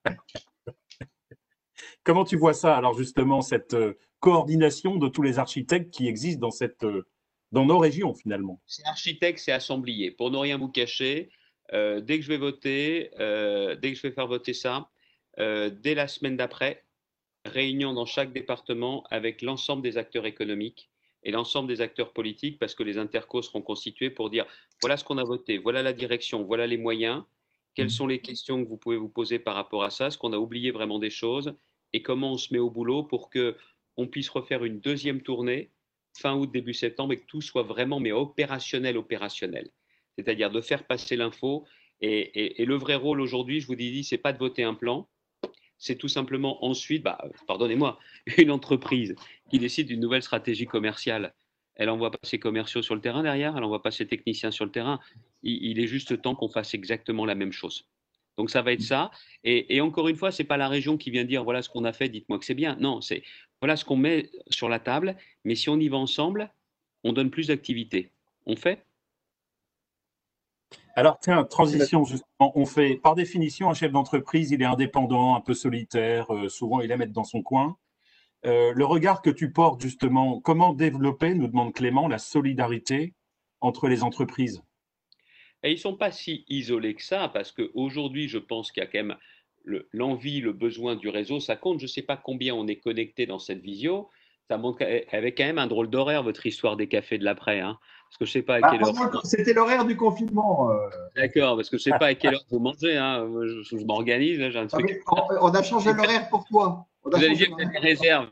*laughs* Comment tu vois ça Alors justement, cette coordination de tous les architectes qui existent dans, cette, dans nos régions finalement C'est architecte, c'est assemblier. Pour ne rien vous cacher, dès que je vais voter, dès que je vais faire voter ça, dès la semaine d'après, réunion dans chaque département avec l'ensemble des acteurs économiques et l'ensemble des acteurs politiques, parce que les intercos seront constitués pour dire voilà ce qu'on a voté, voilà la direction, voilà les moyens, quelles mmh. sont les questions que vous pouvez vous poser par rapport à ça, est-ce qu'on a oublié vraiment des choses, et comment on se met au boulot pour que on puisse refaire une deuxième tournée fin août, début septembre, et que tout soit vraiment mais opérationnel, opérationnel. C'est-à-dire de faire passer l'info. Et, et, le vrai rôle aujourd'hui, je vous dis, c'est pas de voter un plan, c'est tout simplement ensuite, bah, pardonnez-moi, *laughs* une entreprise qui décide d'une nouvelle stratégie commerciale. Elle envoie pas ses commerciaux sur le terrain derrière, elle envoie pas ses techniciens sur le terrain. Il, est juste temps qu'on fasse exactement la même chose. Donc ça va être ça. Et, encore une fois, c'est pas la région qui vient dire voilà ce qu'on a fait, dites-moi que c'est bien. Non, c'est voilà ce qu'on met sur la table. Mais si on y va ensemble, on donne plus d'activité. On fait? Alors, tiens, transition, justement, on fait, par définition, un chef d'entreprise, il est indépendant, un peu solitaire, euh, souvent il aime être dans son coin. Euh, le regard que tu portes, justement, comment développer, nous demande Clément, la solidarité entre les entreprises? Et Ils ne sont pas si isolés que ça, parce qu'aujourd'hui, je pense qu'il y a quand même l'envie, le, besoin du réseau, ça compte. Je ne sais pas combien on est connecté dans cette visio. Ça montre avec quand même un drôle d'horaire, votre histoire des cafés de l'après. Hein. Parce que je sais pas à bah, quelle heure. C'était l'horaire du confinement. Euh. D'accord, parce que je sais pas à quelle heure *laughs* vous mangez. Hein. Je, m'organise. J'ai un truc. on, a changé l'horaire pour toi. vous allez dire que vous avez des réserves.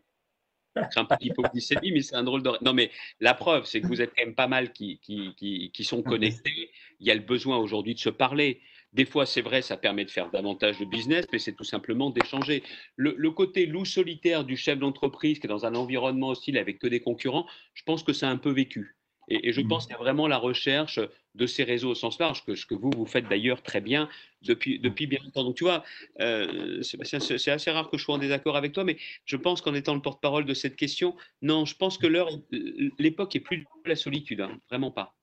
C'est un peu hypoglycémie, mais c'est un drôle d'horaire. Non, mais la preuve, c'est que vous êtes quand même pas mal qui, qui, qui, qui sont *laughs* connectés. Il y a le besoin aujourd'hui de se parler. Des fois, c'est vrai, ça permet de faire davantage de business, mais c'est tout simplement d'échanger. Le, le, côté loup solitaire du chef d'entreprise qui est dans un environnement hostile avec que des concurrents, je pense que c'est un peu vécu. Et, je mmh. pense qu'il y a vraiment la recherche de ces réseaux au sens large, que, ce que vous, vous faites d'ailleurs très bien depuis, depuis bien longtemps. Donc tu vois, euh, c'est assez rare que je sois en désaccord avec toi, mais je pense qu'en étant le porte-parole de cette question, non, je pense que l'époque est plus de la solitude, hein, vraiment pas.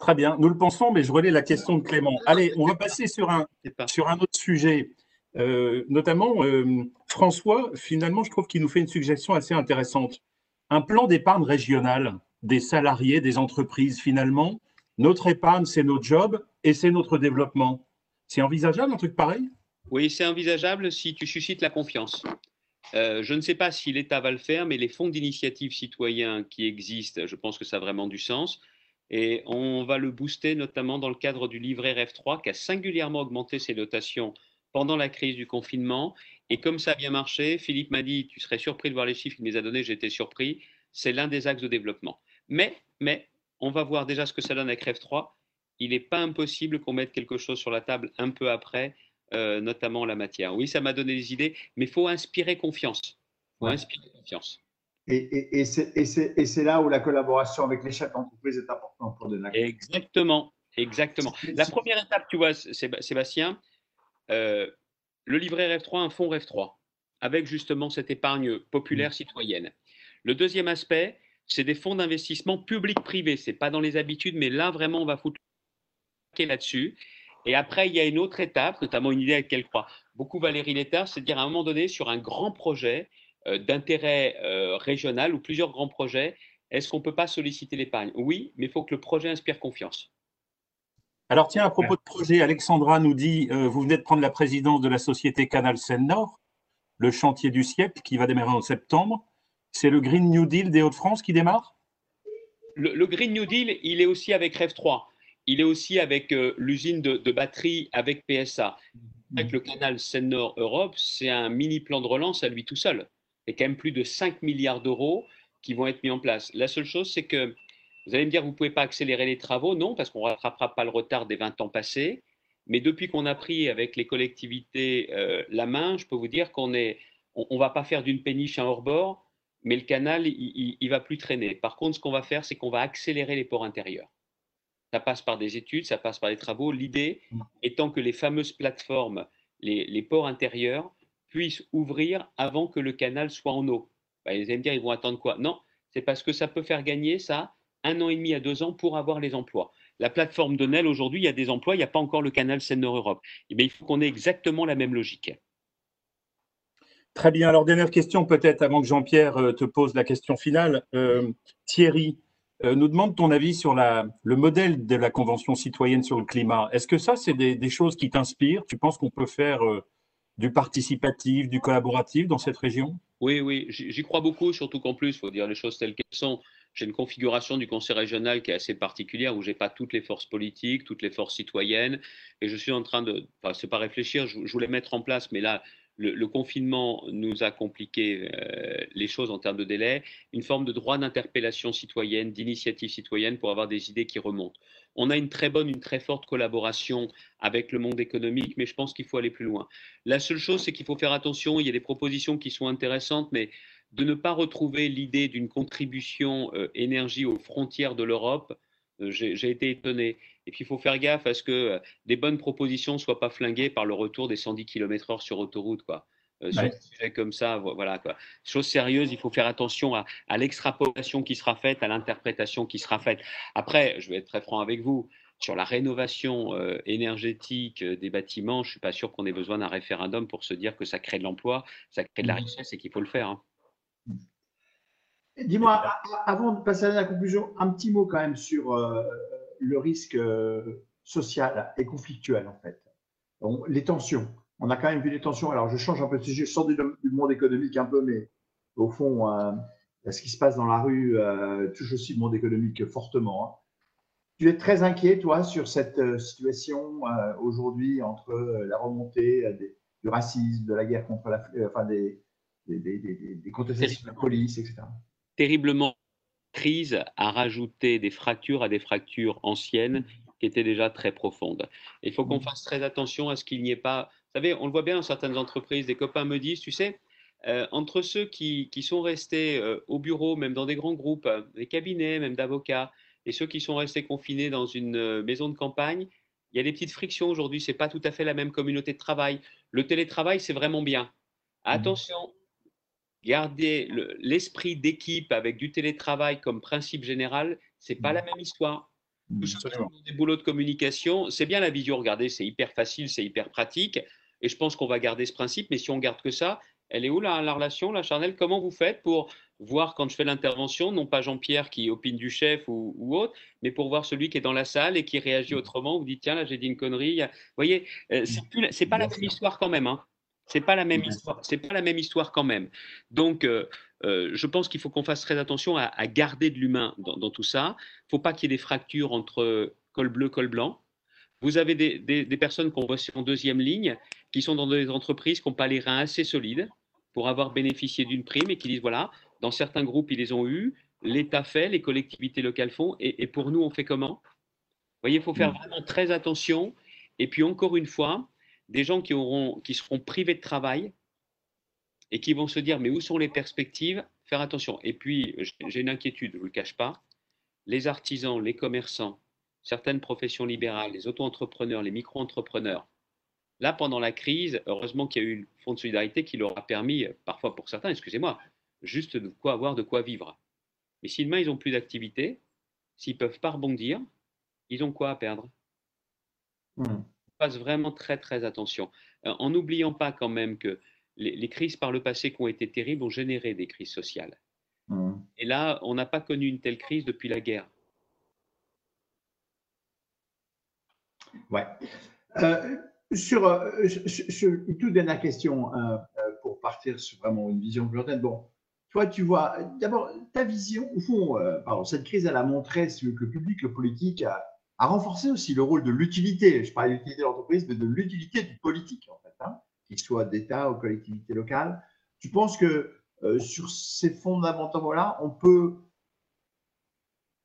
Très bien, nous le pensons, mais je relais la question de Clément. Allez, on va passer sur un, sur un autre sujet. Euh, notamment, euh, François, finalement, je trouve qu'il nous fait une suggestion assez intéressante. Un plan d'épargne régional des salariés, des entreprises. Finalement, notre épargne, c'est notre job et c'est notre développement. C'est envisageable un truc pareil? Oui, c'est envisageable si tu suscites la confiance. Euh, je ne sais pas si l'État va le faire, mais les fonds d'initiative citoyens qui existent, je pense que ça a vraiment du sens. Et on va le booster notamment dans le cadre du livret REF3 qui a singulièrement augmenté ses dotations pendant la crise du confinement. Et comme ça a bien marché, Philippe m'a dit, tu serais surpris de voir les chiffres qu'il nous a donnés, j'étais surpris, c'est l'un des axes de développement. Mais, mais, on va voir déjà ce que ça donne avec REF3. Il n'est pas impossible qu'on mette quelque chose sur la table un peu après, euh, notamment la matière. Oui, ça m'a donné des idées, mais il faut inspirer confiance. Il faut inspirer confiance. Et, c'est là où la collaboration avec les chefs d'entreprise est importante pour donner. Exactement, exactement. La première étape, tu vois, Sébastien, euh, le livret RF3, un fonds RF3, avec justement cette épargne populaire mmh. citoyenne. Le deuxième aspect, c'est des fonds d'investissement public-privé. Ce n'est pas dans les habitudes, mais là, vraiment, on va foutre là-dessus. Et après, il y a une autre étape, notamment une idée à laquelle croit beaucoup Valérie Létard, c'est de dire à un moment donné, sur un grand projet, d'intérêt euh, régional ou plusieurs grands projets, est-ce qu'on ne peut pas solliciter l'épargne? Oui, mais il faut que le projet inspire confiance. Alors tiens, à propos de projet, Alexandra nous dit, euh, vous venez de prendre la présidence de la société Canal Seine-Nord, le chantier du siècle qui va démarrer en septembre. C'est le Green New Deal des Hauts-de-France qui démarre? Le, Green New Deal, il est aussi avec REV 3. Il est aussi avec l'usine de, de batterie avec PSA. Avec le canal Seine-Nord Europe, c'est un mini plan de relance à lui tout seul il y a quand même plus de 5 milliards d'euros qui vont être mis en place. La seule chose, c'est que vous allez me dire, vous ne pouvez pas accélérer les travaux. Non, parce qu'on ne rattrapera pas le retard des 20 ans passés. Mais depuis qu'on a pris avec les collectivités euh, la main, je peux vous dire qu'on est, on, va pas faire d'une péniche un hors-bord, mais le canal, il, ne va plus traîner. Par contre, ce qu'on va faire, c'est qu'on va accélérer les ports intérieurs. Ça passe par des études, ça passe par des travaux. L'idée étant que les fameuses plateformes, les ports intérieurs, puissent ouvrir avant que le canal soit en eau. Bah, ils allez me dire, ils vont attendre quoi? Non, c'est parce que ça peut faire gagner ça un an et demi à deux ans pour avoir les emplois. La plateforme de Nel, aujourd'hui, il y a des emplois, il n'y a pas encore le canal Seine-Nord-Europe. Eh il faut qu'on ait exactement la même logique. Très bien. Alors, dernière question peut-être avant que Jean-Pierre euh, te pose la question finale. Euh, Thierry euh, nous demande ton avis sur le modèle de la Convention citoyenne sur le climat. Est-ce que ça, c'est des, choses qui t'inspirent? Tu penses qu'on peut faire du participatif, du collaboratif dans cette région? Oui, oui, j'y crois beaucoup, surtout qu'en plus, il faut dire les choses telles qu'elles sont. J'ai une configuration du conseil régional qui est assez particulière, où je n'ai pas toutes les forces politiques, toutes les forces citoyennes, et je suis en train de, enfin, c'est pas réfléchir, je, je voulais mettre en place, mais là, le, confinement nous a compliqué euh, les choses en termes de délai, une forme de droit d'interpellation citoyenne, d'initiative citoyenne pour avoir des idées qui remontent. On a une très bonne, une très forte collaboration avec le monde économique, mais je pense qu'il faut aller plus loin. La seule chose, c'est qu'il faut faire attention, il y a des propositions qui sont intéressantes, mais de ne pas retrouver l'idée d'une contribution euh, énergie aux frontières de l'Europe, euh, j'ai été étonné. Et puis, il faut faire gaffe à ce que euh, des bonnes propositions ne soient pas flinguées par le retour des 110 km/h sur autoroute. Quoi. Euh, sur des sujets comme ça, voilà. Quoi. Chose sérieuse, il faut faire attention à, l'extrapolation qui sera faite, à l'interprétation qui sera faite. Après, je vais être très franc avec vous. Sur la rénovation énergétique des bâtiments, je ne suis pas sûr qu'on ait besoin d'un référendum pour se dire que ça crée de l'emploi, ça crée de la mmh. richesse et qu'il faut le faire. Hein. Dis-moi, avant de passer à la conclusion, un petit mot quand même sur euh, le risque euh, social et conflictuel en fait. les tensions. On a quand même vu les tensions. Alors je change un peu de sujet, je sors du, monde économique un peu, mais au fond, euh, ce qui se passe dans la rue touche aussi le monde économique fortement. Hein. Tu es très inquiet, toi, sur cette situation aujourd'hui entre la remontée du racisme, de la guerre contre la, enfin des, des, des, des contestations de la police, etc terriblement crise a rajouté des fractures à des fractures anciennes qui étaient déjà très profondes. Il faut qu'on mmh. fasse très attention à ce qu'il n'y ait pas. Vous savez, on le voit bien dans certaines entreprises. Des copains me disent, tu sais, euh, entre ceux qui, qui sont restés euh, au bureau, même dans des grands groupes, des cabinets, même d'avocats, et ceux qui sont restés confinés dans une euh, maison de campagne, il y a des petites frictions aujourd'hui. C'est pas tout à fait la même communauté de travail. Le télétravail, c'est vraiment bien. Mmh. Attention, garder l'esprit d'équipe avec du télétravail comme principe général, c'est pas la mmh. même histoire. Mmh, des boulots de communication, c'est bien la visio, regardez, c'est hyper facile, c'est hyper pratique, et je pense qu'on va garder ce principe, mais si on garde que ça, Elle est où la, la relation, la charnelle? Comment vous faites pour voir quand je fais l'intervention, non pas Jean-Pierre qui opine du chef ou, autre, mais pour voir celui qui est dans la salle et qui réagit autrement, vous dites tiens là j'ai dit une connerie. Vous voyez, euh, c'est pas la même histoire quand même. Hein. C'est pas la même histoire. C'est pas la même histoire quand même. Donc, euh, euh, je pense qu'il faut qu'on fasse très attention à, garder de l'humain dans, tout ça. Il ne faut pas qu'il y ait des fractures entre col bleu, col blanc. Vous avez des, des personnes qu'on voit en deuxième ligne, qui sont dans des entreprises qui n'ont pas les reins assez solides pour avoir bénéficié d'une prime et qui disent voilà, dans certains groupes, ils les ont eus, l'État fait, les collectivités locales font, et, pour nous, on fait comment? Vous voyez, il faut faire mm. vraiment très attention. Et puis, encore une fois, des gens qui, auront, qui seront privés de travail et qui vont se dire, mais où sont les perspectives? Faire attention. Et puis, j'ai une inquiétude, je ne vous le cache pas. Les artisans, les commerçants, certaines professions libérales, les auto-entrepreneurs, les micro-entrepreneurs, là, pendant la crise, heureusement qu'il y a eu le fonds de solidarité qui leur a permis, parfois pour certains, excusez-moi, juste de quoi avoir de quoi vivre. Mais si demain ils n'ont plus d'activité, s'ils ne peuvent pas rebondir, ils ont quoi à perdre? Mmh. On fasse vraiment très très attention. Euh, en n'oubliant pas quand même que les, crises par le passé qui ont été terribles ont généré des crises sociales. Mmh. Et là, on n'a pas connu une telle crise depuis la guerre. Ouais. Euh, sur, euh, une toute dernière question pour partir sur vraiment une vision plus. Bon, toi, tu vois, d'abord, ta vision, au fond, euh, pardon, cette crise, elle a montré que le public, le politique, a, renforcé aussi le rôle de l'utilité. Je parle de l'utilité de l'entreprise, mais de l'utilité du politique, en fait, hein, qu'il soit d'État ou collectivité locale. Tu penses que euh, sur ces fondamentaux-là, on peut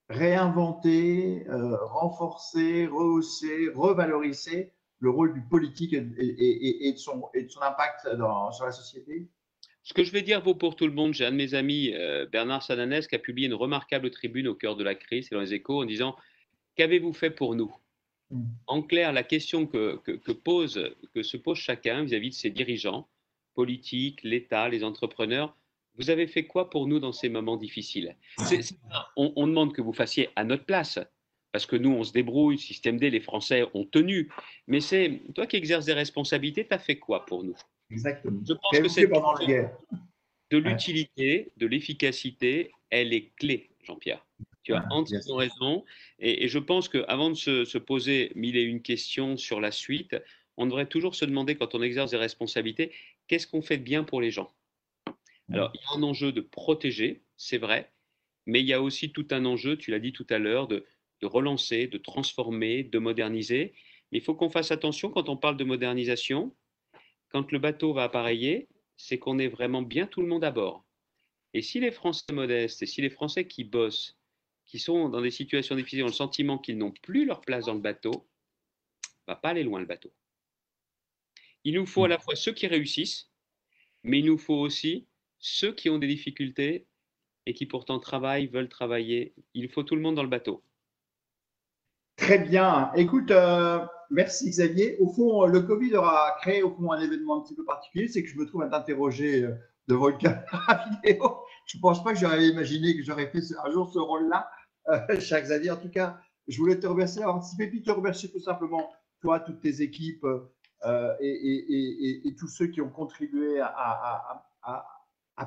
réinventer, euh, renforcer, rehausser, revaloriser le rôle du politique et, de, son, et de son impact dans, sur la société? Ce que je vais dire vaut pour tout le monde. J'ai un de mes amis, euh, Bernard Sananès, qui a publié une remarquable tribune au cœur de la crise, et dans les échos, en disant Qu'avez-vous fait pour nous? Mm. En clair, la question que, pose, que se pose chacun vis-à-vis de ses dirigeants, politiques, l'État, les entrepreneurs, vous avez fait quoi pour nous dans ces moments difficiles? On, on, demande que vous fassiez à notre place, parce que nous, on se débrouille, système D, les Français ont tenu. Mais c'est toi qui exerces des responsabilités, tu as fait quoi pour nous? Exactement. Je pense que c'est de l'utilité, de l'efficacité, elle est clé, Jean-Pierre. Tu as entièrement raison. Et, je pense qu'avant de se, poser mille et une questions sur la suite, on devrait toujours se demander, quand on exerce des responsabilités, qu'est-ce qu'on fait de bien pour les gens? Alors, il y a un enjeu de protéger, c'est vrai, mais il y a aussi tout un enjeu, tu l'as dit tout à l'heure, de, de, relancer, de transformer, de moderniser. Mais il faut qu'on fasse attention quand on parle de modernisation quand le bateau va appareiller, c'est qu'on est vraiment bien tout le monde à bord. Et si les Français modestes et si les Français qui bossent, qui sont dans des situations difficiles, ont le sentiment qu'ils n'ont plus leur place dans le bateau, va pas aller loin le bateau. Il nous faut à la fois ceux qui réussissent, mais il nous faut aussi ceux qui ont des difficultés et qui pourtant travaillent, veulent travailler. Il faut tout le monde dans le bateau. Très bien. Écoute, euh, merci Xavier. Au fond, le Covid aura créé au fond un événement un petit peu particulier, c'est que je me trouve à t'interroger euh, devant une *laughs* caméra vidéo. Je ne pense pas que j'aurais imaginé que j'aurais fait un jour ce rôle-là, euh, cher Xavier. En tout cas, je voulais te remercier d'avoir participé, puis te remercier tout simplement, toi, toutes tes équipes et, tous ceux qui ont contribué à,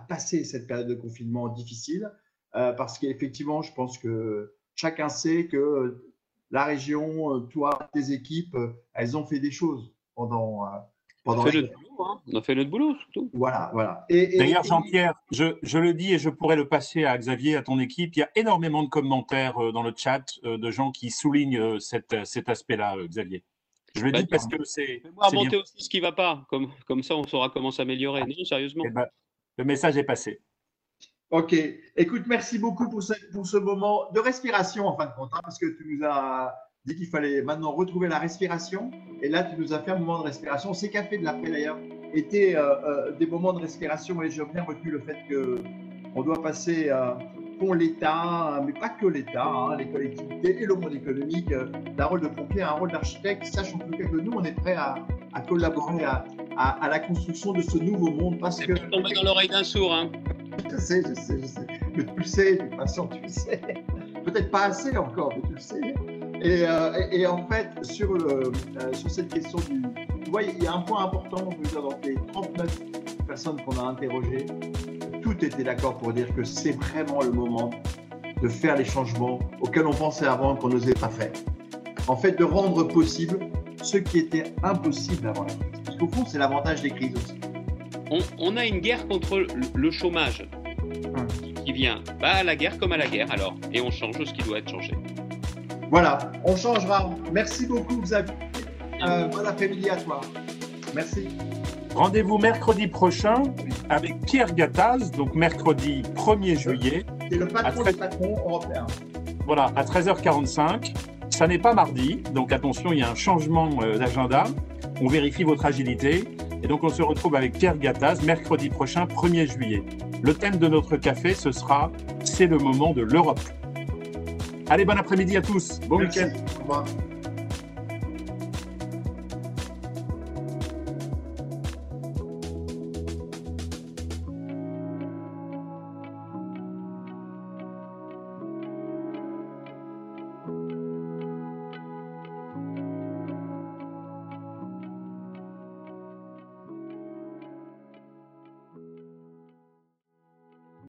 passer cette période de confinement difficile. parce qu'effectivement, je pense que chacun sait que la région, euh, toi, tes équipes, euh, elles ont fait des choses pendant. Euh, pendant on, a fait notre boulot, hein. on a fait notre boulot, surtout. Voilà, voilà. D'ailleurs, Jean-Pierre, je, le dis et je pourrais le passer à Xavier, à ton équipe. Il y a énormément de commentaires dans le chat de gens qui soulignent cet aspect-là, Xavier. Je le dis parce que c'est. Moi, remonter aussi ce qui ne va pas. Comme, comme ça, on saura comment s'améliorer. Non, sérieusement. Eh ben, le message est passé. Ok. Écoute, merci beaucoup pour ce, pour ce moment de respiration en fin de compte, hein, parce que tu nous as dit qu'il fallait maintenant retrouver la respiration. Et là, tu nous as fait un moment de respiration. Ces cafés de l'après, d'ailleurs, étaient euh, euh, des moments de respiration. Et j'ai bien retenu le fait qu'on doit passer euh, pour l'État, mais pas que l'État, hein, les collectivités et le monde économique, d'un rôle de pompier à un rôle d'architecte. Sache en tout cas que nous, on est prêts à, à collaborer à, à, la construction de ce nouveau monde. Parce que. tomber dans l'oreille d'un sourd. Hein. Je sais, je sais, je sais. Mais tu le sais, de toute façon, tu le sais. Peut-être pas assez encore, mais tu le sais. Et, euh, en fait, sur, euh, sur cette question du, tu vois, il y a un point important, je veux dire, dans les 39 personnes qu'on a interrogées, tout était d'accord pour dire que c'est vraiment le moment de faire les changements auxquels on pensait avant qu'on n'osait pas faire. En fait, de rendre possible ce qui était impossible avant la crise. Parce qu'au fond, c'est l'avantage des crises aussi. On, a une guerre contre le chômage qui vient. Pas à la guerre comme à la guerre alors. Et on change ce qui doit être changé. Voilà, on changera. Merci beaucoup Xavier. Euh, bon après-midi à toi. Merci. Rendez-vous mercredi prochain avec Pierre Gattaz, donc mercredi 1er juillet. C'est le patron 13... patron européen. Voilà, à 13h45. Ça n'est pas mardi, donc attention, il y a un changement euh, d'agenda. On vérifie votre agilité. Et donc, on se retrouve avec Pierre Gattaz mercredi prochain, 1er juillet. Le thème de notre café, ce sera C'est le moment de l'Europe. Allez, bon après-midi à tous. Bon week-end. Au revoir.